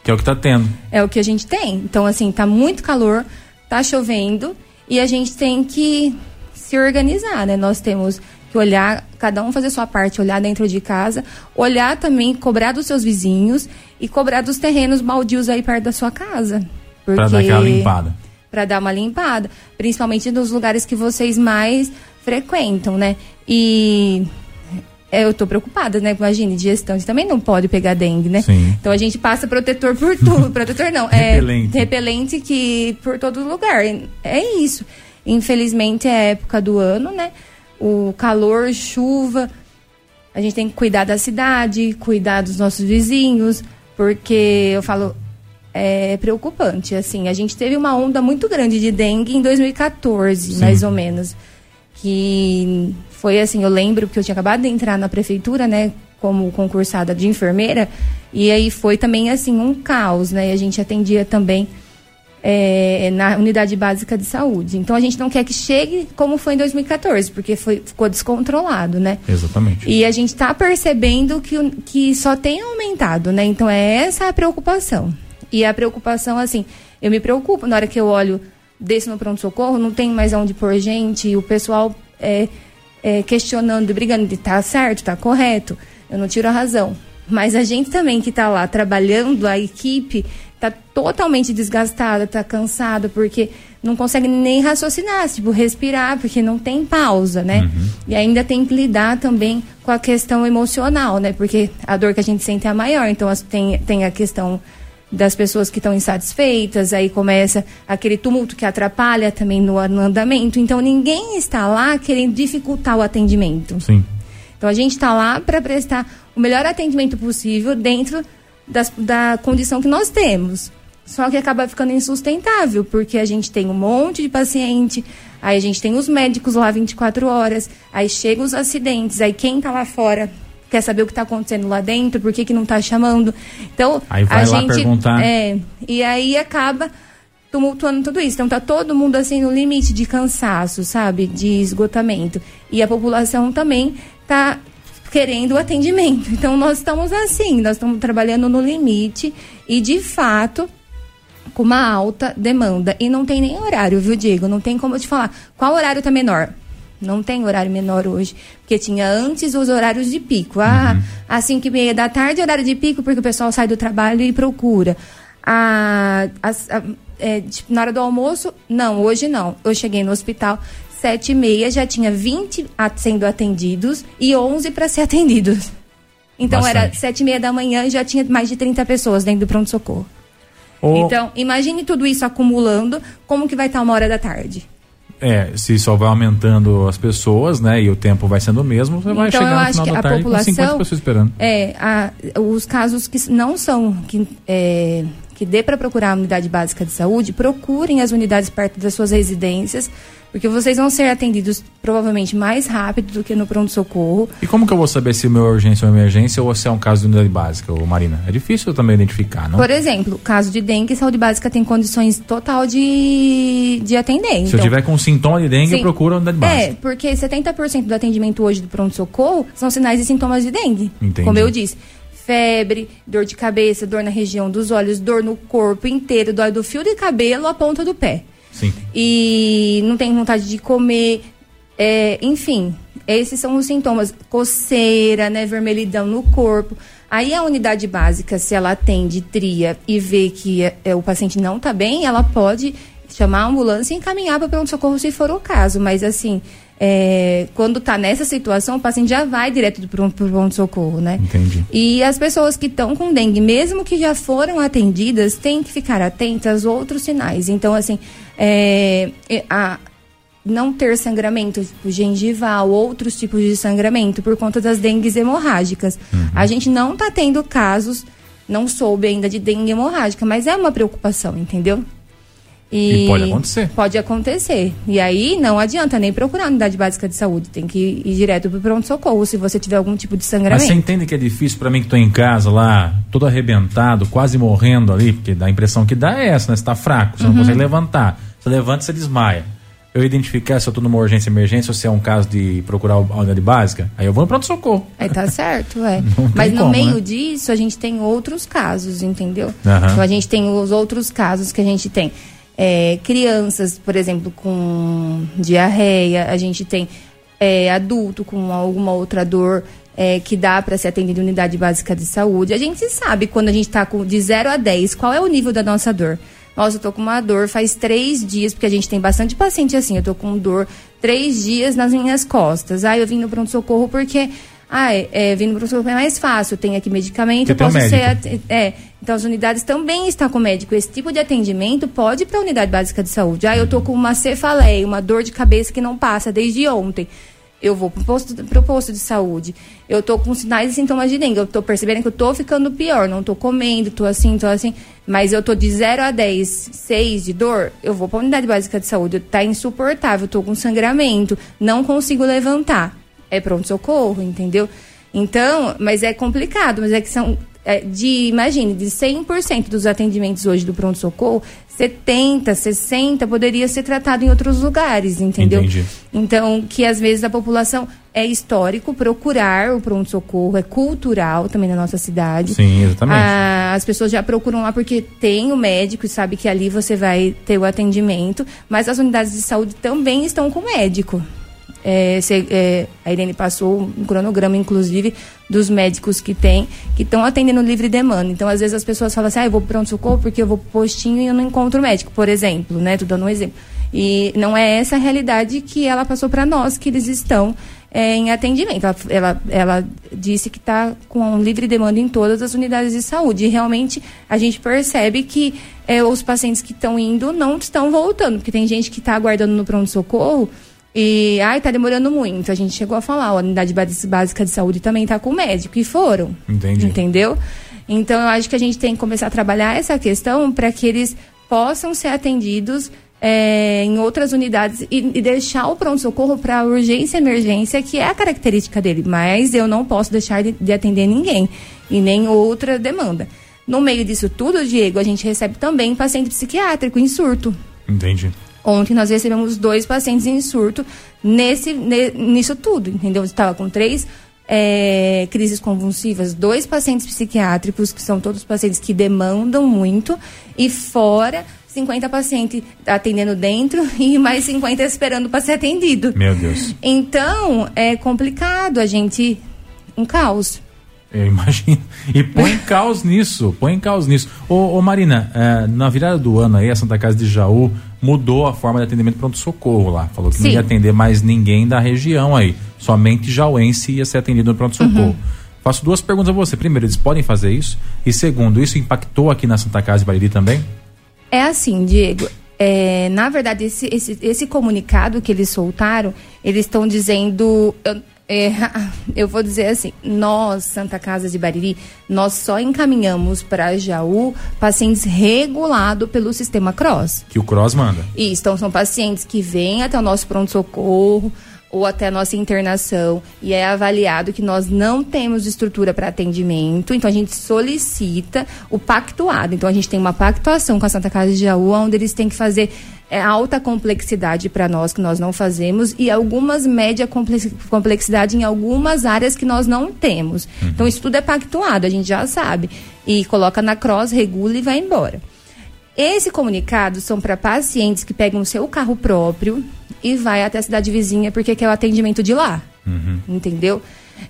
Que é o que está tendo. É o que a gente tem. Então, assim, tá muito calor, tá chovendo e a gente tem que se organizar, né? Nós temos que olhar, cada um fazer sua parte, olhar dentro de casa, olhar também, cobrar dos seus vizinhos e cobrar dos terrenos baldios aí perto da sua casa. Porque... Pra dar aquela limpada. Pra dar uma limpada. Principalmente nos lugares que vocês mais frequentam, né? E eu tô preocupada, né? Imagine, digestão, você também não pode pegar dengue, né? Sim. Então a gente passa protetor por tudo. protetor não, é repelente. repelente que por todo lugar. É isso. Infelizmente é época do ano, né? o calor, chuva. A gente tem que cuidar da cidade, cuidar dos nossos vizinhos, porque eu falo, é preocupante. Assim, a gente teve uma onda muito grande de dengue em 2014, Sim. mais ou menos. Que foi assim, eu lembro que eu tinha acabado de entrar na prefeitura, né, como concursada de enfermeira, e aí foi também assim um caos, né? E a gente atendia também é, na unidade básica de saúde. Então a gente não quer que chegue como foi em 2014, porque foi, ficou descontrolado, né? Exatamente. E a gente está percebendo que, que só tem aumentado, né? Então é essa a preocupação. E a preocupação, assim, eu me preocupo na hora que eu olho desse no pronto-socorro, não tem mais onde pôr gente, e o pessoal é, é, questionando, brigando de tá certo, tá correto, eu não tiro a razão. Mas a gente também que está lá trabalhando, a equipe, tá totalmente desgastada, tá cansada, porque não consegue nem raciocinar, tipo, respirar, porque não tem pausa, né? Uhum. E ainda tem que lidar também com a questão emocional, né? Porque a dor que a gente sente é a maior, então tem, tem a questão das pessoas que estão insatisfeitas, aí começa aquele tumulto que atrapalha também no, andamento. Então ninguém está lá querendo dificultar o atendimento. Sim. Então a gente está lá para prestar o melhor atendimento possível dentro das, da condição que nós temos. Só que acaba ficando insustentável, porque a gente tem um monte de paciente, aí a gente tem os médicos lá 24 horas, aí chegam os acidentes, aí quem está lá fora quer saber o que está acontecendo lá dentro, por que, que não está chamando. Então, aí vai a lá gente. Perguntar. É, e aí acaba tumultuando tudo isso. Então tá todo mundo assim no limite de cansaço, sabe? De esgotamento. E a população também tá querendo o atendimento. Então nós estamos assim, nós estamos trabalhando no limite e de fato com uma alta demanda. E não tem nem horário, viu, Diego? Não tem como eu te falar. Qual horário tá menor? Não tem horário menor hoje. Porque tinha antes os horários de pico. Ah, uhum. às 5 e meia da tarde, horário de pico, porque o pessoal sai do trabalho e procura. Ah, as, a, é, tipo, na hora do almoço, não, hoje não. Eu cheguei no hospital, sete e meia já tinha 20 sendo atendidos e 11 para ser atendidos. Então Bastante. era sete e meia da manhã e já tinha mais de 30 pessoas dentro do pronto-socorro. Oh. Então, imagine tudo isso acumulando, como que vai estar uma hora da tarde. É, se só vai aumentando as pessoas, né, e o tempo vai sendo o mesmo, você então, vai chegar no final da tarde população, com 50 pessoas esperando. É, a, os casos que não são que, é, que dê para procurar a unidade básica de saúde, procurem as unidades perto das suas residências porque vocês vão ser atendidos provavelmente mais rápido do que no pronto-socorro. E como que eu vou saber se o meu é urgência ou emergência ou se é um caso de unidade básica, ou Marina? É difícil também identificar, não? Por exemplo, caso de dengue, saúde básica tem condições total de, de atender. Se então, eu tiver com sintoma de dengue, sim, eu procuro a unidade básica. É, porque 70% do atendimento hoje do pronto-socorro são sinais e sintomas de dengue. Entendi. Como eu disse febre, dor de cabeça, dor na região dos olhos, dor no corpo inteiro, dor do fio de cabelo à ponta do pé. Sim. E não tem vontade de comer. É, enfim, esses são os sintomas. Coceira, né? Vermelhidão no corpo. Aí a unidade básica, se ela atende tria e vê que é, é o paciente não está bem, ela pode chamar a ambulância e encaminhar para pronto-socorro se for o caso. Mas assim, é, quando está nessa situação, o paciente já vai direto para o pronto-socorro, né? Entendi. E as pessoas que estão com dengue, mesmo que já foram atendidas, têm que ficar atentas a outros sinais. Então, assim, é, a, não ter sangramento tipo, gengival, outros tipos de sangramento por conta das dengues hemorrágicas. Uhum. A gente não está tendo casos, não soube ainda de dengue hemorrágica, mas é uma preocupação, entendeu? E, e, pode acontecer. Pode acontecer. E aí não adianta nem procurar a unidade básica de saúde. Tem que ir direto para o pronto-socorro se você tiver algum tipo de sangramento. Mas você entende que é difícil para mim que estou em casa lá, todo arrebentado, quase morrendo ali, porque dá a impressão que dá é essa, né? Você está fraco, você uhum. não consegue levantar. Você levanta e você desmaia. Eu identificar se eu estou numa urgência emergência ou se é um caso de procurar a unidade básica, aí eu vou no pronto-socorro. Aí tá certo, é. Mas no como, meio né? disso, a gente tem outros casos, entendeu? Uhum. Então a gente tem os outros casos que a gente tem é, crianças, por exemplo, com diarreia, a gente tem é, adulto com alguma outra dor é, que dá para ser atendido em unidade básica de saúde. A gente sabe quando a gente está de 0 a 10 qual é o nível da nossa dor. Nossa, eu tô com uma dor faz três dias, porque a gente tem bastante paciente assim. Eu tô com dor três dias nas minhas costas. Ah, eu vim no pronto-socorro porque ah, é, é, vindo para o é mais fácil, tem aqui medicamento, eu posso ser. É, então as unidades também estão com médico. Esse tipo de atendimento pode ir para a unidade básica de saúde. Ah, eu tô com uma cefaleia, uma dor de cabeça que não passa desde ontem. Eu vou para o posto, posto de saúde. Eu tô com sinais e sintomas de dengue. Eu tô percebendo que eu tô ficando pior. Não tô comendo, tô assim, tô assim. Mas eu tô de 0 a 10, 6 de dor. Eu vou para a unidade básica de saúde. Tá insuportável, tô com sangramento. Não consigo levantar é pronto-socorro, entendeu? Então, mas é complicado, mas é que são. É, de, imagine, de 100% dos atendimentos hoje do pronto-socorro, 70, 60 poderia ser tratado em outros lugares, entendeu? Entendi. Então, que às vezes a população é histórico procurar o pronto-socorro, é cultural também na nossa cidade. Sim, exatamente. Ah, as pessoas já procuram lá porque tem o médico e sabe que ali você vai ter o atendimento, mas as unidades de saúde também estão com o médico. É, se, é, a Irene passou um cronograma, inclusive, dos médicos que tem, que estão atendendo livre demanda. Então, às vezes as pessoas falam assim, ah, eu vou pronto-socorro porque eu vou pro postinho e eu não encontro médico, por exemplo, né? Tô dando um exemplo. E não é essa a realidade que ela passou para nós, que eles estão é, em atendimento. Ela, ela, ela disse que está com livre demanda em todas as unidades de saúde. E realmente a gente percebe que é, os pacientes que estão indo não estão voltando, porque tem gente que está aguardando no pronto-socorro e, ai, tá demorando muito. A gente chegou a falar, a unidade básica de saúde também tá com médico. E foram. Entendi. Entendeu? Então, eu acho que a gente tem que começar a trabalhar essa questão para que eles possam ser atendidos é, em outras unidades e, e deixar o pronto-socorro para urgência e emergência, que é a característica dele. Mas eu não posso deixar de, de atender ninguém e nem outra demanda. No meio disso tudo, Diego, a gente recebe também paciente psiquiátrico em surto. Entendi. Ontem nós recebemos dois pacientes em surto nesse, nisso tudo, entendeu? Estava com três é, crises convulsivas, dois pacientes psiquiátricos, que são todos pacientes que demandam muito, e fora 50 pacientes atendendo dentro e mais 50 esperando para ser atendido. Meu Deus. Então, é complicado a gente. Um caos. Eu imagino. E põe caos nisso, põe caos nisso. Ô, ô Marina, é, na virada do ano aí, a Santa Casa de Jaú mudou a forma de atendimento pronto-socorro lá. Falou que Sim. não ia atender mais ninguém da região aí. Somente jauense ia ser atendido no pronto-socorro. Uhum. Faço duas perguntas a você. Primeiro, eles podem fazer isso? E segundo, isso impactou aqui na Santa Casa de Bariri também? É assim, Diego. É, na verdade, esse, esse, esse comunicado que eles soltaram, eles estão dizendo. Eu, é, eu vou dizer assim, nós, Santa Casa de Bariri, nós só encaminhamos para Jaú pacientes regulados pelo sistema CROSS. Que o CROSS manda. Isso, então são pacientes que vêm até o nosso pronto-socorro ou até a nossa internação e é avaliado que nós não temos estrutura para atendimento, então a gente solicita o pactuado. Então a gente tem uma pactuação com a Santa Casa de Jaú, onde eles têm que fazer é alta complexidade para nós que nós não fazemos e algumas média complexidade em algumas áreas que nós não temos. Uhum. Então isso tudo é pactuado, a gente já sabe. E coloca na cross, regula e vai embora. Esse comunicado são para pacientes que pegam o seu carro próprio e vai até a cidade vizinha porque quer o atendimento de lá. Uhum. Entendeu?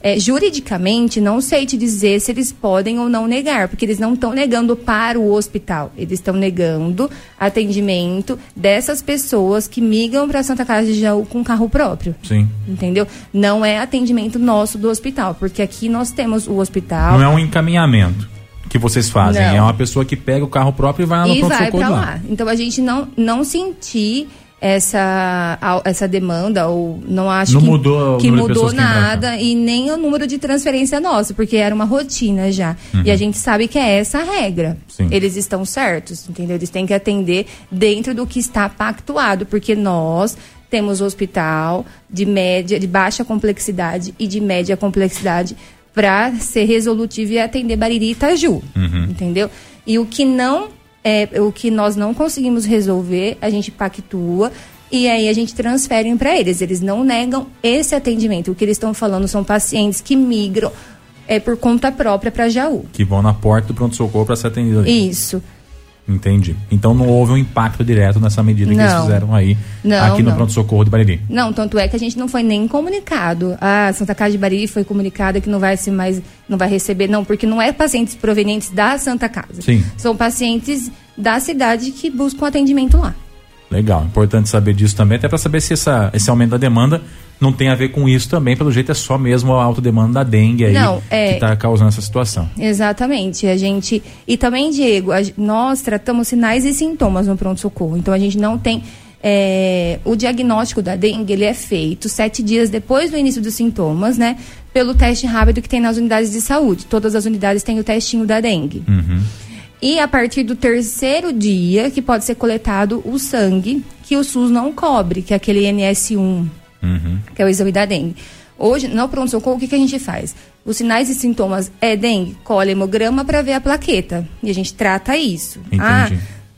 É, juridicamente, não sei te dizer se eles podem ou não negar, porque eles não estão negando para o hospital, eles estão negando atendimento dessas pessoas que migram para Santa Casa de Jaú com carro próprio. Sim. Entendeu? Não é atendimento nosso do hospital, porque aqui nós temos o hospital. Não é um encaminhamento que vocês fazem, não. é uma pessoa que pega o carro próprio e vai lá no pronto-socorro lá. lá. Então a gente não, não sentir essa, essa demanda, ou não acho não que mudou, que mudou nada e nem o número de transferência nosso, porque era uma rotina já. Uhum. E a gente sabe que é essa a regra. Sim. Eles estão certos, entendeu? Eles têm que atender dentro do que está pactuado, porque nós temos hospital de média, de baixa complexidade e de média complexidade para ser resolutivo e atender Bariri e Itaju, uhum. entendeu? E o que não é, o que nós não conseguimos resolver, a gente pactua e aí a gente transfere para eles. Eles não negam esse atendimento. O que eles estão falando são pacientes que migram é, por conta própria para Jaú. Que vão na porta do pronto-socorro para ser atendido. Isso. Entendi. Então não houve um impacto direto nessa medida que não. eles fizeram aí não, aqui no pronto-socorro de Bariri. Não, tanto é que a gente não foi nem comunicado. A Santa Casa de Bariri foi comunicada que não vai ser mais, não vai receber, não, porque não é pacientes provenientes da Santa Casa. Sim. São pacientes da cidade que buscam atendimento lá. Legal, importante saber disso também, até para saber se essa, esse aumento da demanda não tem a ver com isso também, pelo jeito é só mesmo a alta demanda da dengue aí não, é... que está causando essa situação. Exatamente, a gente e também Diego, a, nós tratamos sinais e sintomas no pronto socorro, então a gente não tem é, o diagnóstico da dengue ele é feito sete dias depois do início dos sintomas, né? Pelo teste rápido que tem nas unidades de saúde. Todas as unidades têm o testinho da dengue. Uhum. E a partir do terceiro dia que pode ser coletado o sangue que o SUS não cobre, que é aquele NS1, uhum. que é o exame da dengue. Hoje, no pronto-socorro, o que, que a gente faz? Os sinais e sintomas é dengue, colhe hemograma para ver a plaqueta. E a gente trata isso. Entendi. Ah,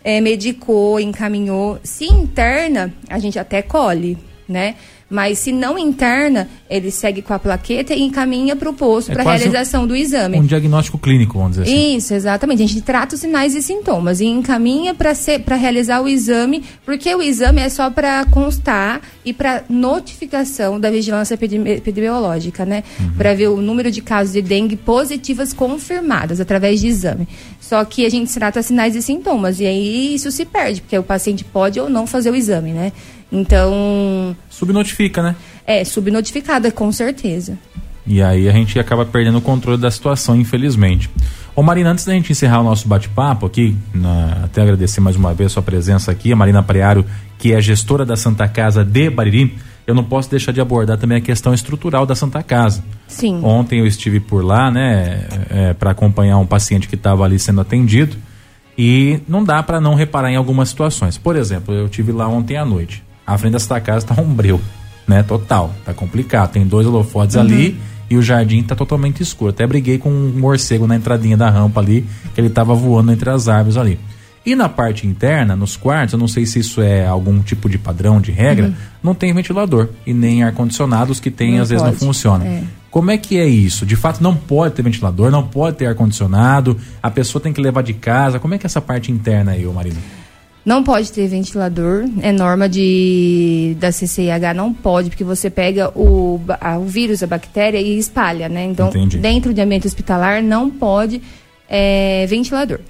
é, medicou, encaminhou. Se interna, a gente até colhe, né? Mas se não interna, ele segue com a plaqueta e encaminha para o posto é para realização um, do exame. Um diagnóstico clínico, vamos dizer assim. Isso, exatamente. A gente trata os sinais e sintomas e encaminha para realizar o exame, porque o exame é só para constar e para notificação da vigilância epidemiológica, né? Uhum. Para ver o número de casos de dengue positivas confirmadas através de exame. Só que a gente trata sinais e sintomas e aí isso se perde, porque o paciente pode ou não fazer o exame, né? Então. Subnotifica, né? É, subnotificada, com certeza. E aí a gente acaba perdendo o controle da situação, infelizmente. Ô Marina, antes da gente encerrar o nosso bate-papo aqui, na, até agradecer mais uma vez a sua presença aqui, a Marina Preário, que é gestora da Santa Casa de Bariri, eu não posso deixar de abordar também a questão estrutural da Santa Casa. Sim. Ontem eu estive por lá, né, é, para acompanhar um paciente que estava ali sendo atendido e não dá para não reparar em algumas situações. Por exemplo, eu tive lá ontem à noite a frente dessa casa tá um breu, né? Total. Tá complicado. Tem dois holofotes uhum. ali e o jardim tá totalmente escuro. Até briguei com um morcego na entradinha da rampa ali, que ele tava voando entre as árvores ali. E na parte interna, nos quartos, eu não sei se isso é algum tipo de padrão, de regra, uhum. não tem ventilador e nem ar-condicionado, os que tem não às pode. vezes não funcionam. É. Como é que é isso? De fato, não pode ter ventilador, não pode ter ar-condicionado, a pessoa tem que levar de casa. Como é que é essa parte interna aí, ô Marina? Não pode ter ventilador, é norma de da CCIH, não pode, porque você pega o, a, o vírus, a bactéria e espalha, né? Então, Entendi. dentro de ambiente hospitalar não pode é, ventilador.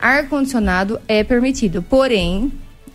Ar-condicionado é permitido, porém,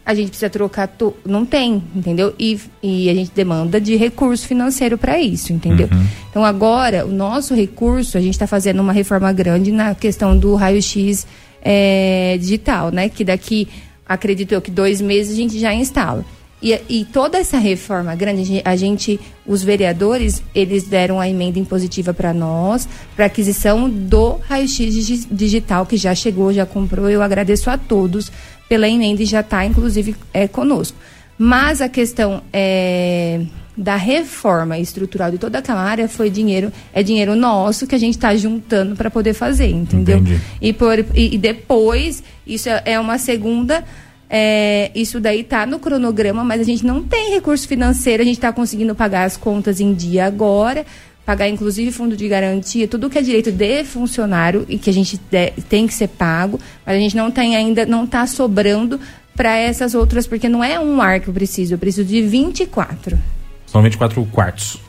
a gente precisa trocar, to... não tem, entendeu? E, e a gente demanda de recurso financeiro para isso, entendeu? Uhum. Então agora, o nosso recurso, a gente está fazendo uma reforma grande na questão do raio-x é, digital, né? Que daqui acredito eu que dois meses a gente já instala. E, e, toda essa reforma grande, a gente, os vereadores, eles deram a emenda impositiva para nós, para aquisição do raio-x digital, que já chegou, já comprou. Eu agradeço a todos pela emenda e já está, inclusive, é, conosco. Mas a questão é, da reforma estrutural de toda aquela área foi dinheiro, é dinheiro nosso que a gente está juntando para poder fazer, entendeu? Entendi. E, por, e, e depois, isso é, é uma segunda é, isso daí está no cronograma, mas a gente não tem recurso financeiro, a gente está conseguindo pagar as contas em dia agora, pagar inclusive fundo de garantia, tudo que é direito de funcionário e que a gente de, tem que ser pago, mas a gente não tem ainda, não está sobrando para essas outras, porque não é um ar que eu preciso, eu preciso de 24. São 24 quartos.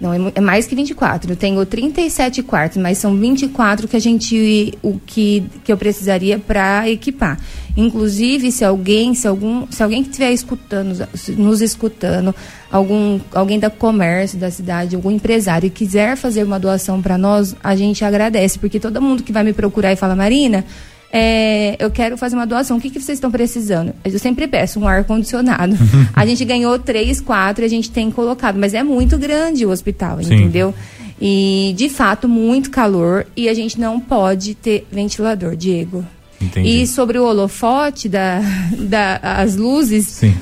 Não, é, é, mais que 24. Eu tenho 37 quartos, mas são 24 que a gente o que, que eu precisaria para equipar. Inclusive, se alguém, se algum, se alguém que estiver escutando, nos escutando, algum alguém da comércio da cidade, algum empresário quiser fazer uma doação para nós, a gente agradece, porque todo mundo que vai me procurar e fala, Marina, é, eu quero fazer uma doação, o que, que vocês estão precisando? Eu sempre peço um ar-condicionado. a gente ganhou três, quatro e a gente tem colocado, mas é muito grande o hospital, Sim. entendeu? E, de fato, muito calor e a gente não pode ter ventilador, Diego. Entendi. E sobre o holofote, da, da, as luzes, Sim.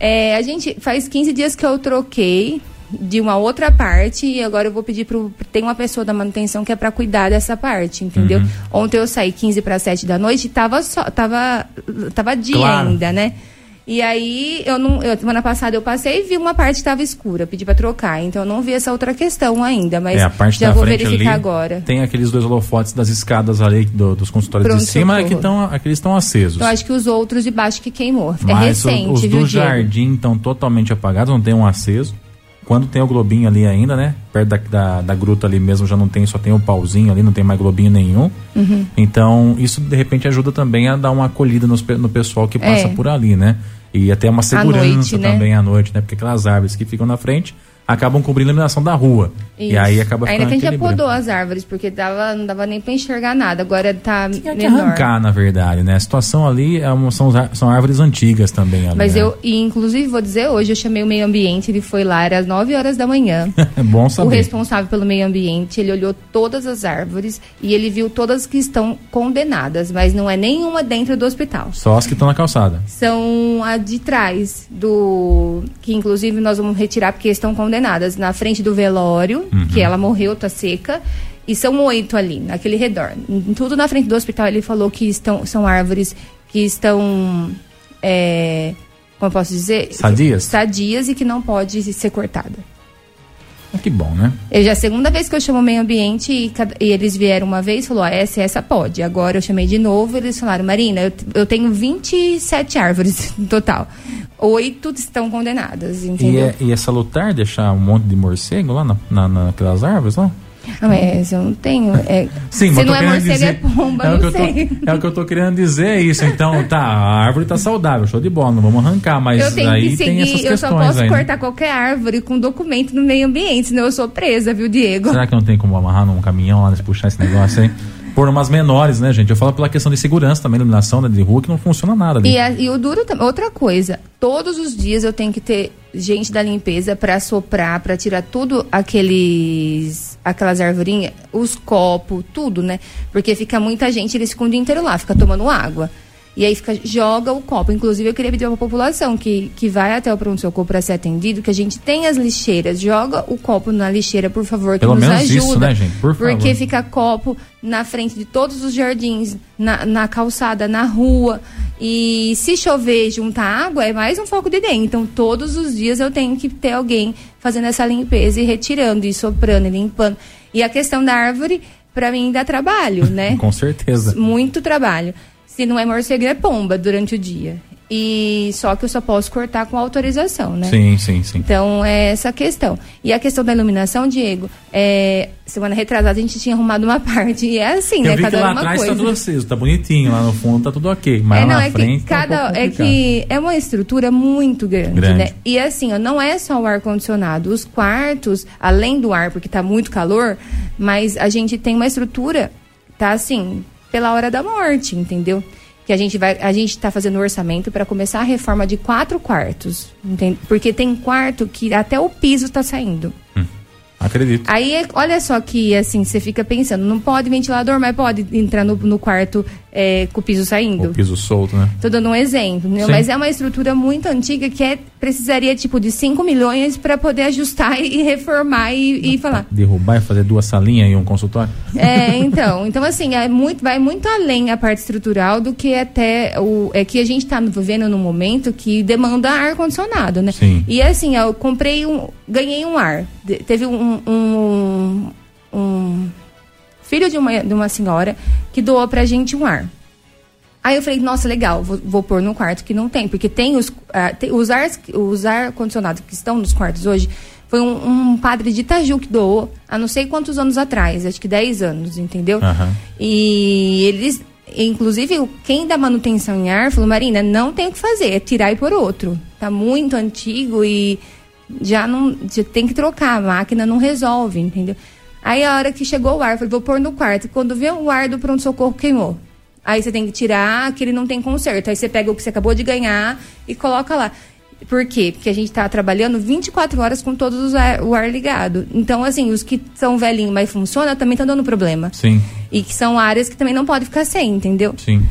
É, a gente faz 15 dias que eu troquei de uma outra parte e agora eu vou pedir para tem uma pessoa da manutenção que é para cuidar dessa parte, entendeu? Uhum. Ontem eu saí 15 para 7 da noite e tava só tava tava dia claro. ainda, né? E aí, eu não. Eu, semana passada eu passei e vi uma parte que estava escura, pedi para trocar. Então eu não vi essa outra questão ainda, mas é, já vou verificar agora. Tem aqueles dois holofotes das escadas ali do, dos consultórios Pronto, de cima é que estão aqueles estão acesos. Eu acho que os outros de baixo que queimou. É mas recente, os, os do jardim estão totalmente apagados, não tem um aceso. Quando tem o globinho ali ainda, né? Perto da, da, da, gruta ali mesmo já não tem, só tem o pauzinho ali, não tem mais globinho nenhum. Uhum. Então, isso de repente ajuda também a dar uma acolhida no, no pessoal que passa é. por ali, né? E até uma segurança noite, né? também à noite, né? Porque aquelas árvores que ficam na frente acabam cobrindo a iluminação da rua. Isso. E aí acaba ficando Ainda que a gente podou as árvores, porque dava, não dava nem para enxergar nada. Agora tá Tinha menor. que arrancar, na verdade, né? A situação ali é uma, são, são árvores antigas também. Ali, Mas né? eu, e inclusive vou dizer, hoje eu chamei o meio ambiente, ele foi lá, era às 9 horas da manhã. é bom saber. O responsável pelo meio ambiente, ele olhou todas as árvores e ele viu todas que estão condenadas, mas não é nenhuma dentro do hospital. Só as que estão na calçada. São a de trás do... que inclusive nós vamos retirar porque estão condenadas. Na frente do velório, uhum. que ela morreu, tá seca. E são oito ali, naquele redor. Tudo na frente do hospital. Ele falou que estão, são árvores que estão. É, como eu posso dizer? Sadias? Sadias e que não pode ser cortada. Ah, que bom, né? Eu já é a segunda vez que eu chamo o meio ambiente e, e eles vieram uma vez e falou, ah, essa essa pode. Agora eu chamei de novo eles falaram, Marina, eu, eu tenho 27 árvores no total. Oito estão condenadas, entendeu? E é, e é salutar deixar um monte de morcego lá na, na, naquelas árvores lá? Não, mas eu não tenho. É, Sim, se não é morcego, é dizer, é pomba, é o, que sei. Tô, é o que eu tô querendo dizer, é isso. Então, tá, a árvore tá saudável, show de bola, não vamos arrancar, mas eu tenho aí que seguir, tem essas questões Eu só posso aí, cortar né? qualquer árvore com documento no meio ambiente, senão eu sou presa, viu, Diego? Será que não tem como amarrar num caminhão lá, puxar esse negócio aí? por umas menores, né, gente? Eu falo pela questão de segurança também, iluminação né, de rua, que não funciona nada ali. E, a, e o duro também. Outra coisa, todos os dias eu tenho que ter gente da limpeza para soprar, para tirar tudo aqueles aquelas arvorinhas, os copos, tudo, né? Porque fica muita gente, eles ficam o dia inteiro lá, fica tomando água. E aí fica, joga o copo. Inclusive, eu queria pedir para a população que, que vai até o pronto-socorro para ser atendido, que a gente tem as lixeiras. Joga o copo na lixeira, por favor, que Pelo nos menos ajuda. Isso, né, gente? Por porque favor. fica copo na frente de todos os jardins, na, na calçada, na rua. E se chover juntar água, é mais um foco de dengue. Então, todos os dias eu tenho que ter alguém fazendo essa limpeza e retirando, e soprando, e limpando. E a questão da árvore, para mim, dá trabalho, né? Com certeza. Muito trabalho. Se não é morcego, é pomba durante o dia. E só que eu só posso cortar com autorização, né? Sim, sim, sim. Então é essa questão. E a questão da iluminação, Diego, é, semana retrasada a gente tinha arrumado uma parte e é assim, eu né? Vi cada que lá atrás tá coisa. tá tudo aceso, tá bonitinho, lá no fundo tá tudo ok. Mas é, não, lá na é frente que cada tá um é que é uma estrutura muito grande, grande. né? E assim, ó, não é só o ar condicionado, os quartos, além do ar, porque tá muito calor, mas a gente tem uma estrutura tá assim, pela hora da morte, entendeu? que a gente vai, a gente está fazendo o orçamento para começar a reforma de quatro quartos, entende? porque tem quarto que até o piso está saindo. Hum. Acredito. Aí, olha só que, assim, você fica pensando, não pode ventilador, mas pode entrar no, no quarto é, com o piso saindo. O piso solto, né? Tô dando um exemplo, né? Mas é uma estrutura muito antiga que é, precisaria, tipo, de 5 milhões para poder ajustar e, reformar e, e falar. Derrubar e fazer duas salinhas e um consultório? É, então. Então, assim, é muito, vai muito além a parte estrutural do que até o... É que a gente tá vivendo num momento que demanda ar-condicionado, né? Sim. E, assim, eu comprei um... Ganhei um ar. Teve um um, um, filho de uma, de uma senhora que doou pra gente um ar. Aí eu falei, nossa, legal, vou, vou pôr no quarto que não tem, porque tem os, uh, tem, os, ar, os ar condicionados que estão nos quartos hoje. Foi um, um, padre de Itaju que doou há não sei quantos anos atrás, acho que 10 anos, entendeu? Uhum. E eles, inclusive, quem dá manutenção em ar falou, Marina, não tem o que fazer, é tirar e pôr outro. Tá muito antigo e já não já tem que trocar, a máquina não resolve, entendeu? Aí a hora que chegou o ar, falei, vou pôr no quarto. Quando vê o ar do pronto-socorro queimou. Aí você tem que tirar, que ele não tem conserto. Aí você pega o que você acabou de ganhar e coloca lá. Por quê? Porque a gente está trabalhando 24 horas com todos os ar, o ar ligado. Então, assim, os que são velhinhos, mas funciona, também estão dando problema. Sim. E que são áreas que também não pode ficar sem, entendeu? Sim.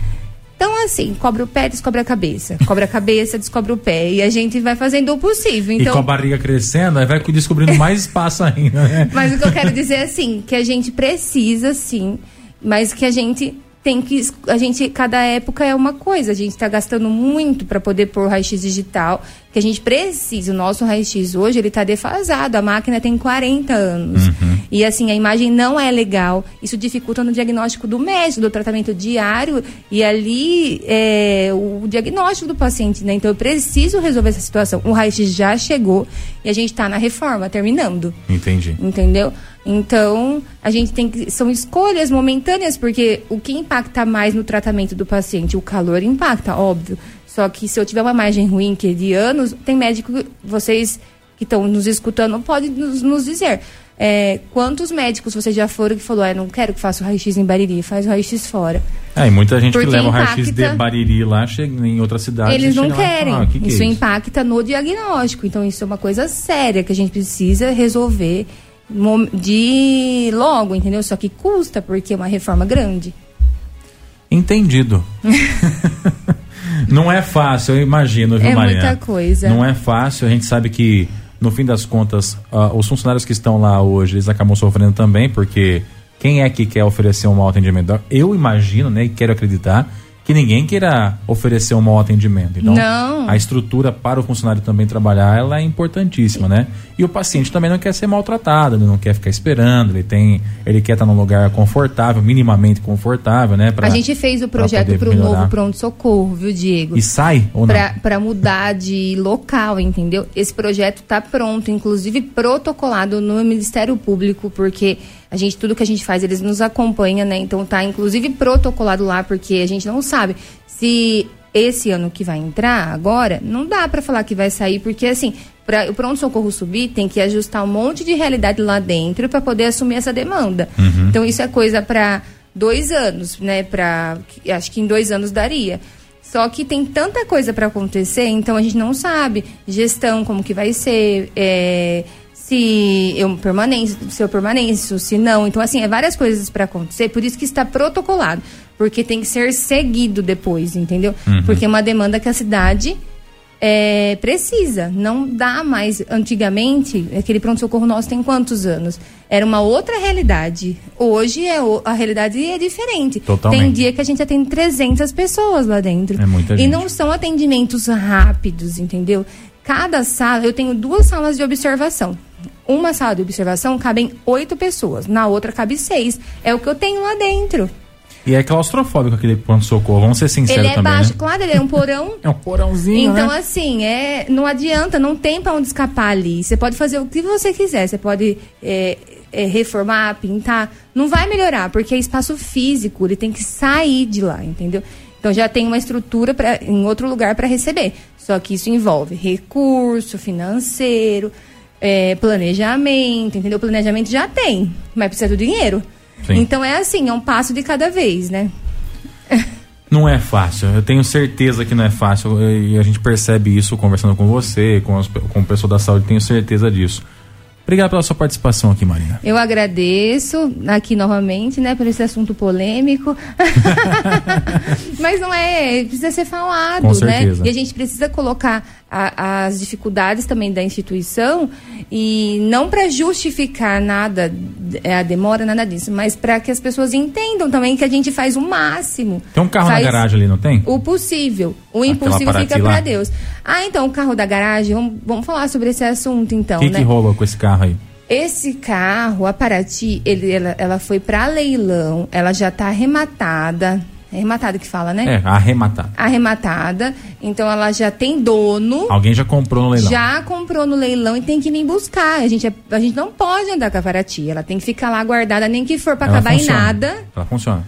Então, assim, cobre o pé, descobre a cabeça. Cobre a cabeça, descobre o pé. E a gente vai fazendo o possível. Então... E com a barriga crescendo, aí vai descobrindo mais espaço ainda, né? Mas o que eu quero dizer é assim, que a gente precisa, sim, mas que a gente tem que. A gente, cada época é uma coisa. A gente está gastando muito para poder pôr raio-x digital, que a gente precisa. O nosso raio-x hoje ele está defasado. A máquina tem 40 anos. Uhum. E assim, a imagem não é legal. Isso dificulta no diagnóstico do médico, do tratamento diário. E ali é o diagnóstico do paciente, né? Então eu preciso resolver essa situação. O raio-x já chegou e a gente está na reforma, terminando. Entendi. Entendeu? Então, a gente tem que. São escolhas momentâneas, porque o que impacta mais no tratamento do paciente? O calor impacta, óbvio. Só que se eu tiver uma margem ruim, que é de anos, tem médico, vocês que estão nos escutando, podem nos, nos dizer. É, quantos médicos vocês já foram que falou, ah, não quero que faça o raio-x em Bariri, faz o raio-x fora. É, e muita gente Porque que leva impacta, o raio-x de Bariri lá, chega em outra cidade. Eles não querem. Ah, que que é isso, é isso impacta no diagnóstico. Então, isso é uma coisa séria que a gente precisa resolver de logo, entendeu? Só que custa porque é uma reforma grande. Entendido. não é fácil, eu imagino, viu, é? É muita coisa. Não é fácil, a gente sabe que no fim das contas, uh, os funcionários que estão lá hoje, eles acabam sofrendo também, porque quem é que quer oferecer um mau atendimento? Eu imagino, né, e quero acreditar que ninguém queira oferecer um mau atendimento. Então, não. a estrutura para o funcionário também trabalhar, ela é importantíssima, né? E o paciente também não quer ser maltratado, ele não quer ficar esperando, ele tem, ele quer estar num lugar confortável, minimamente confortável, né? Pra, a gente fez o projeto para o novo pronto socorro, viu, Diego? E sai ou não? Para mudar de local, entendeu? Esse projeto está pronto, inclusive protocolado no Ministério Público, porque a gente tudo que a gente faz eles nos acompanham, né? Então tá inclusive protocolado lá porque a gente não sabe se esse ano que vai entrar agora não dá para falar que vai sair porque assim para o pronto socorro subir tem que ajustar um monte de realidade lá dentro para poder assumir essa demanda. Uhum. Então isso é coisa para dois anos, né? Para acho que em dois anos daria. Só que tem tanta coisa para acontecer, então a gente não sabe gestão como que vai ser. É, se eu permaneço, se eu permaneço, se não. Então, assim, é várias coisas para acontecer, por isso que está protocolado. Porque tem que ser seguido depois, entendeu? Uhum. Porque é uma demanda que a cidade é, precisa. Não dá mais. Antigamente, aquele pronto-socorro nosso tem quantos anos? Era uma outra realidade. Hoje é o, a realidade é diferente. Totalmente. Tem dia que a gente atende 300 pessoas lá dentro. É muita gente. E não são atendimentos rápidos, entendeu? Cada sala, eu tenho duas salas de observação. Uma sala de observação cabem oito pessoas, na outra cabe seis. É o que eu tenho lá dentro. E é claustrofóbico aquele pronto-socorro, vamos ser sinceros ele é também, baixo, né? claro, ele é um porão. é um porãozinho, Então, né? assim, é, não adianta, não tem para onde escapar ali. Você pode fazer o que você quiser, você pode é, é, reformar, pintar. Não vai melhorar, porque é espaço físico, ele tem que sair de lá, entendeu? Então já tem uma estrutura pra, em outro lugar para receber. Só que isso envolve recurso financeiro, é, planejamento, entendeu? Planejamento já tem, mas precisa do dinheiro. Sim. Então é assim, é um passo de cada vez, né? Não é fácil, eu tenho certeza que não é fácil e a gente percebe isso conversando com você, com, as, com o pessoal da saúde, tenho certeza disso. Obrigado pela sua participação aqui, Marina. Eu agradeço aqui novamente, né, por esse assunto polêmico. Mas não é, precisa ser falado, Com né? Certeza. E a gente precisa colocar a, as dificuldades também da instituição e não para justificar nada é, a demora, nada disso, mas para que as pessoas entendam também que a gente faz o máximo. Tem um carro na garagem ali, não tem? O possível. O impossível fica para Deus. Ah, então o carro da garagem, vamos, vamos falar sobre esse assunto então, que né? que rola com esse carro aí? Esse carro, a Paraty, ele, ela, ela foi para leilão, ela já está arrematada, arrematada que fala, né? É, arrematada. Arrematada. Então ela já tem dono. Alguém já comprou no leilão. Já comprou no leilão e tem que vir buscar. A gente, é, a gente não pode andar com a Paraty. Ela tem que ficar lá guardada, nem que for para acabar funciona. em nada. Ela funciona.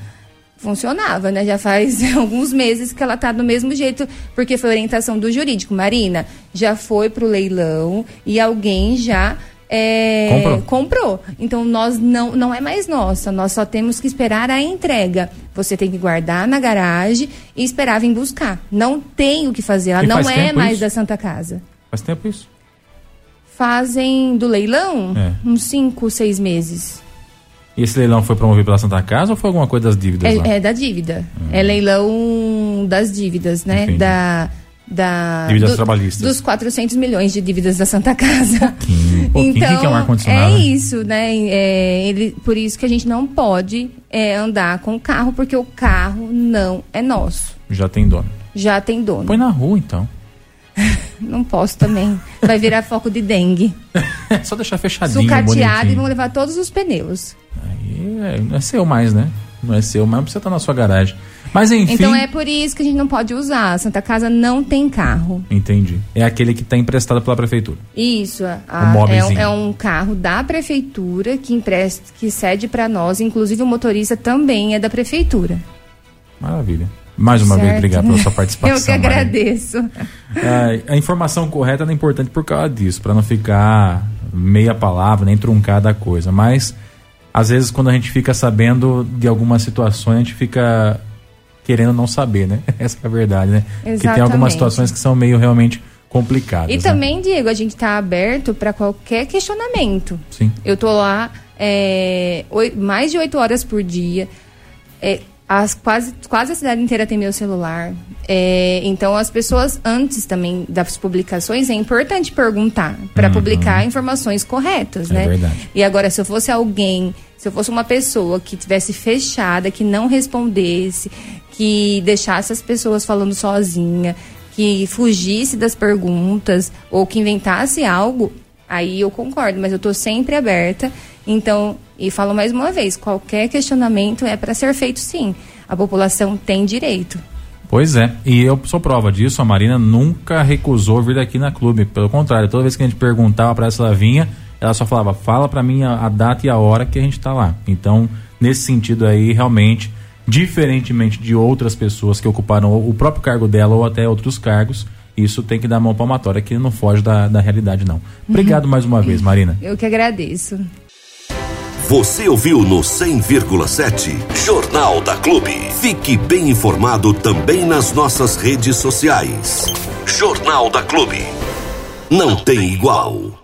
Funcionava, né? Já faz alguns meses que ela tá do mesmo jeito, porque foi orientação do jurídico. Marina, já foi pro leilão e alguém já é, comprou. comprou. Então nós não, não é mais nossa, nós só temos que esperar a entrega. Você tem que guardar na garagem e esperar vir buscar. Não tem o que fazer, ela e não é mais isso? da Santa Casa. Faz tempo isso? Fazem do leilão é. uns 5, 6 meses. E esse leilão foi promovido pela Santa Casa ou foi alguma coisa das dívidas? É, é da dívida. Hum. É leilão das dívidas, né? Entendi. Da da dívidas do, trabalhistas. dos 400 milhões de dívidas da Santa Casa. Pouquinho, pouquinho então, que é um ar É isso, né? É, ele, por isso que a gente não pode é, andar com o carro, porque o carro não é nosso. Já tem dono. Já tem dono. Põe na rua, então. não posso também. Vai virar foco de dengue. Só deixar fechadinho, Sucateado e vão levar todos os pneus. Aí é, não é seu mais, né? Não é seu, mas precisa estar na sua garagem. Mas enfim. Então é por isso que a gente não pode usar. A Santa Casa não tem carro. Entendi. É aquele que está emprestado pela prefeitura. Isso. A, um é, é, um carro da prefeitura que empresta, que cede para nós. Inclusive o motorista também é da prefeitura. Maravilha. Mais uma certo. vez, obrigado pela sua participação. Eu que agradeço. É, a informação correta é importante por causa disso, para não ficar meia palavra, nem truncar a coisa. Mas, às vezes, quando a gente fica sabendo de algumas situações, a gente fica querendo não saber, né? Essa é a verdade, né? Exatamente. Porque tem algumas situações que são meio realmente complicadas. E né? também, Diego, a gente está aberto para qualquer questionamento. Sim. Eu tô lá é, mais de oito horas por dia. É, as, quase, quase a cidade inteira tem meu celular. É, então, as pessoas, antes também das publicações, é importante perguntar para uhum. publicar informações corretas, é né? Verdade. E agora, se eu fosse alguém, se eu fosse uma pessoa que tivesse fechada, que não respondesse, que deixasse as pessoas falando sozinha, que fugisse das perguntas ou que inventasse algo, aí eu concordo, mas eu estou sempre aberta. Então, e falo mais uma vez, qualquer questionamento é para ser feito sim. A população tem direito. Pois é, e eu sou prova disso, a Marina nunca recusou vir aqui na clube. Pelo contrário, toda vez que a gente perguntava para ela vinha, ela só falava, fala para mim a, a, data e a hora que a gente está lá. Então, nesse sentido aí, realmente, diferentemente de outras pessoas que ocuparam o próprio cargo dela ou até outros cargos, isso tem que dar mão palmatória, que não foge da, da realidade, não. Obrigado mais uma vez, Marina. Eu que agradeço. Você ouviu no 100,7 Jornal da Clube. Fique bem informado também nas nossas redes sociais. Jornal da Clube. Não tem igual.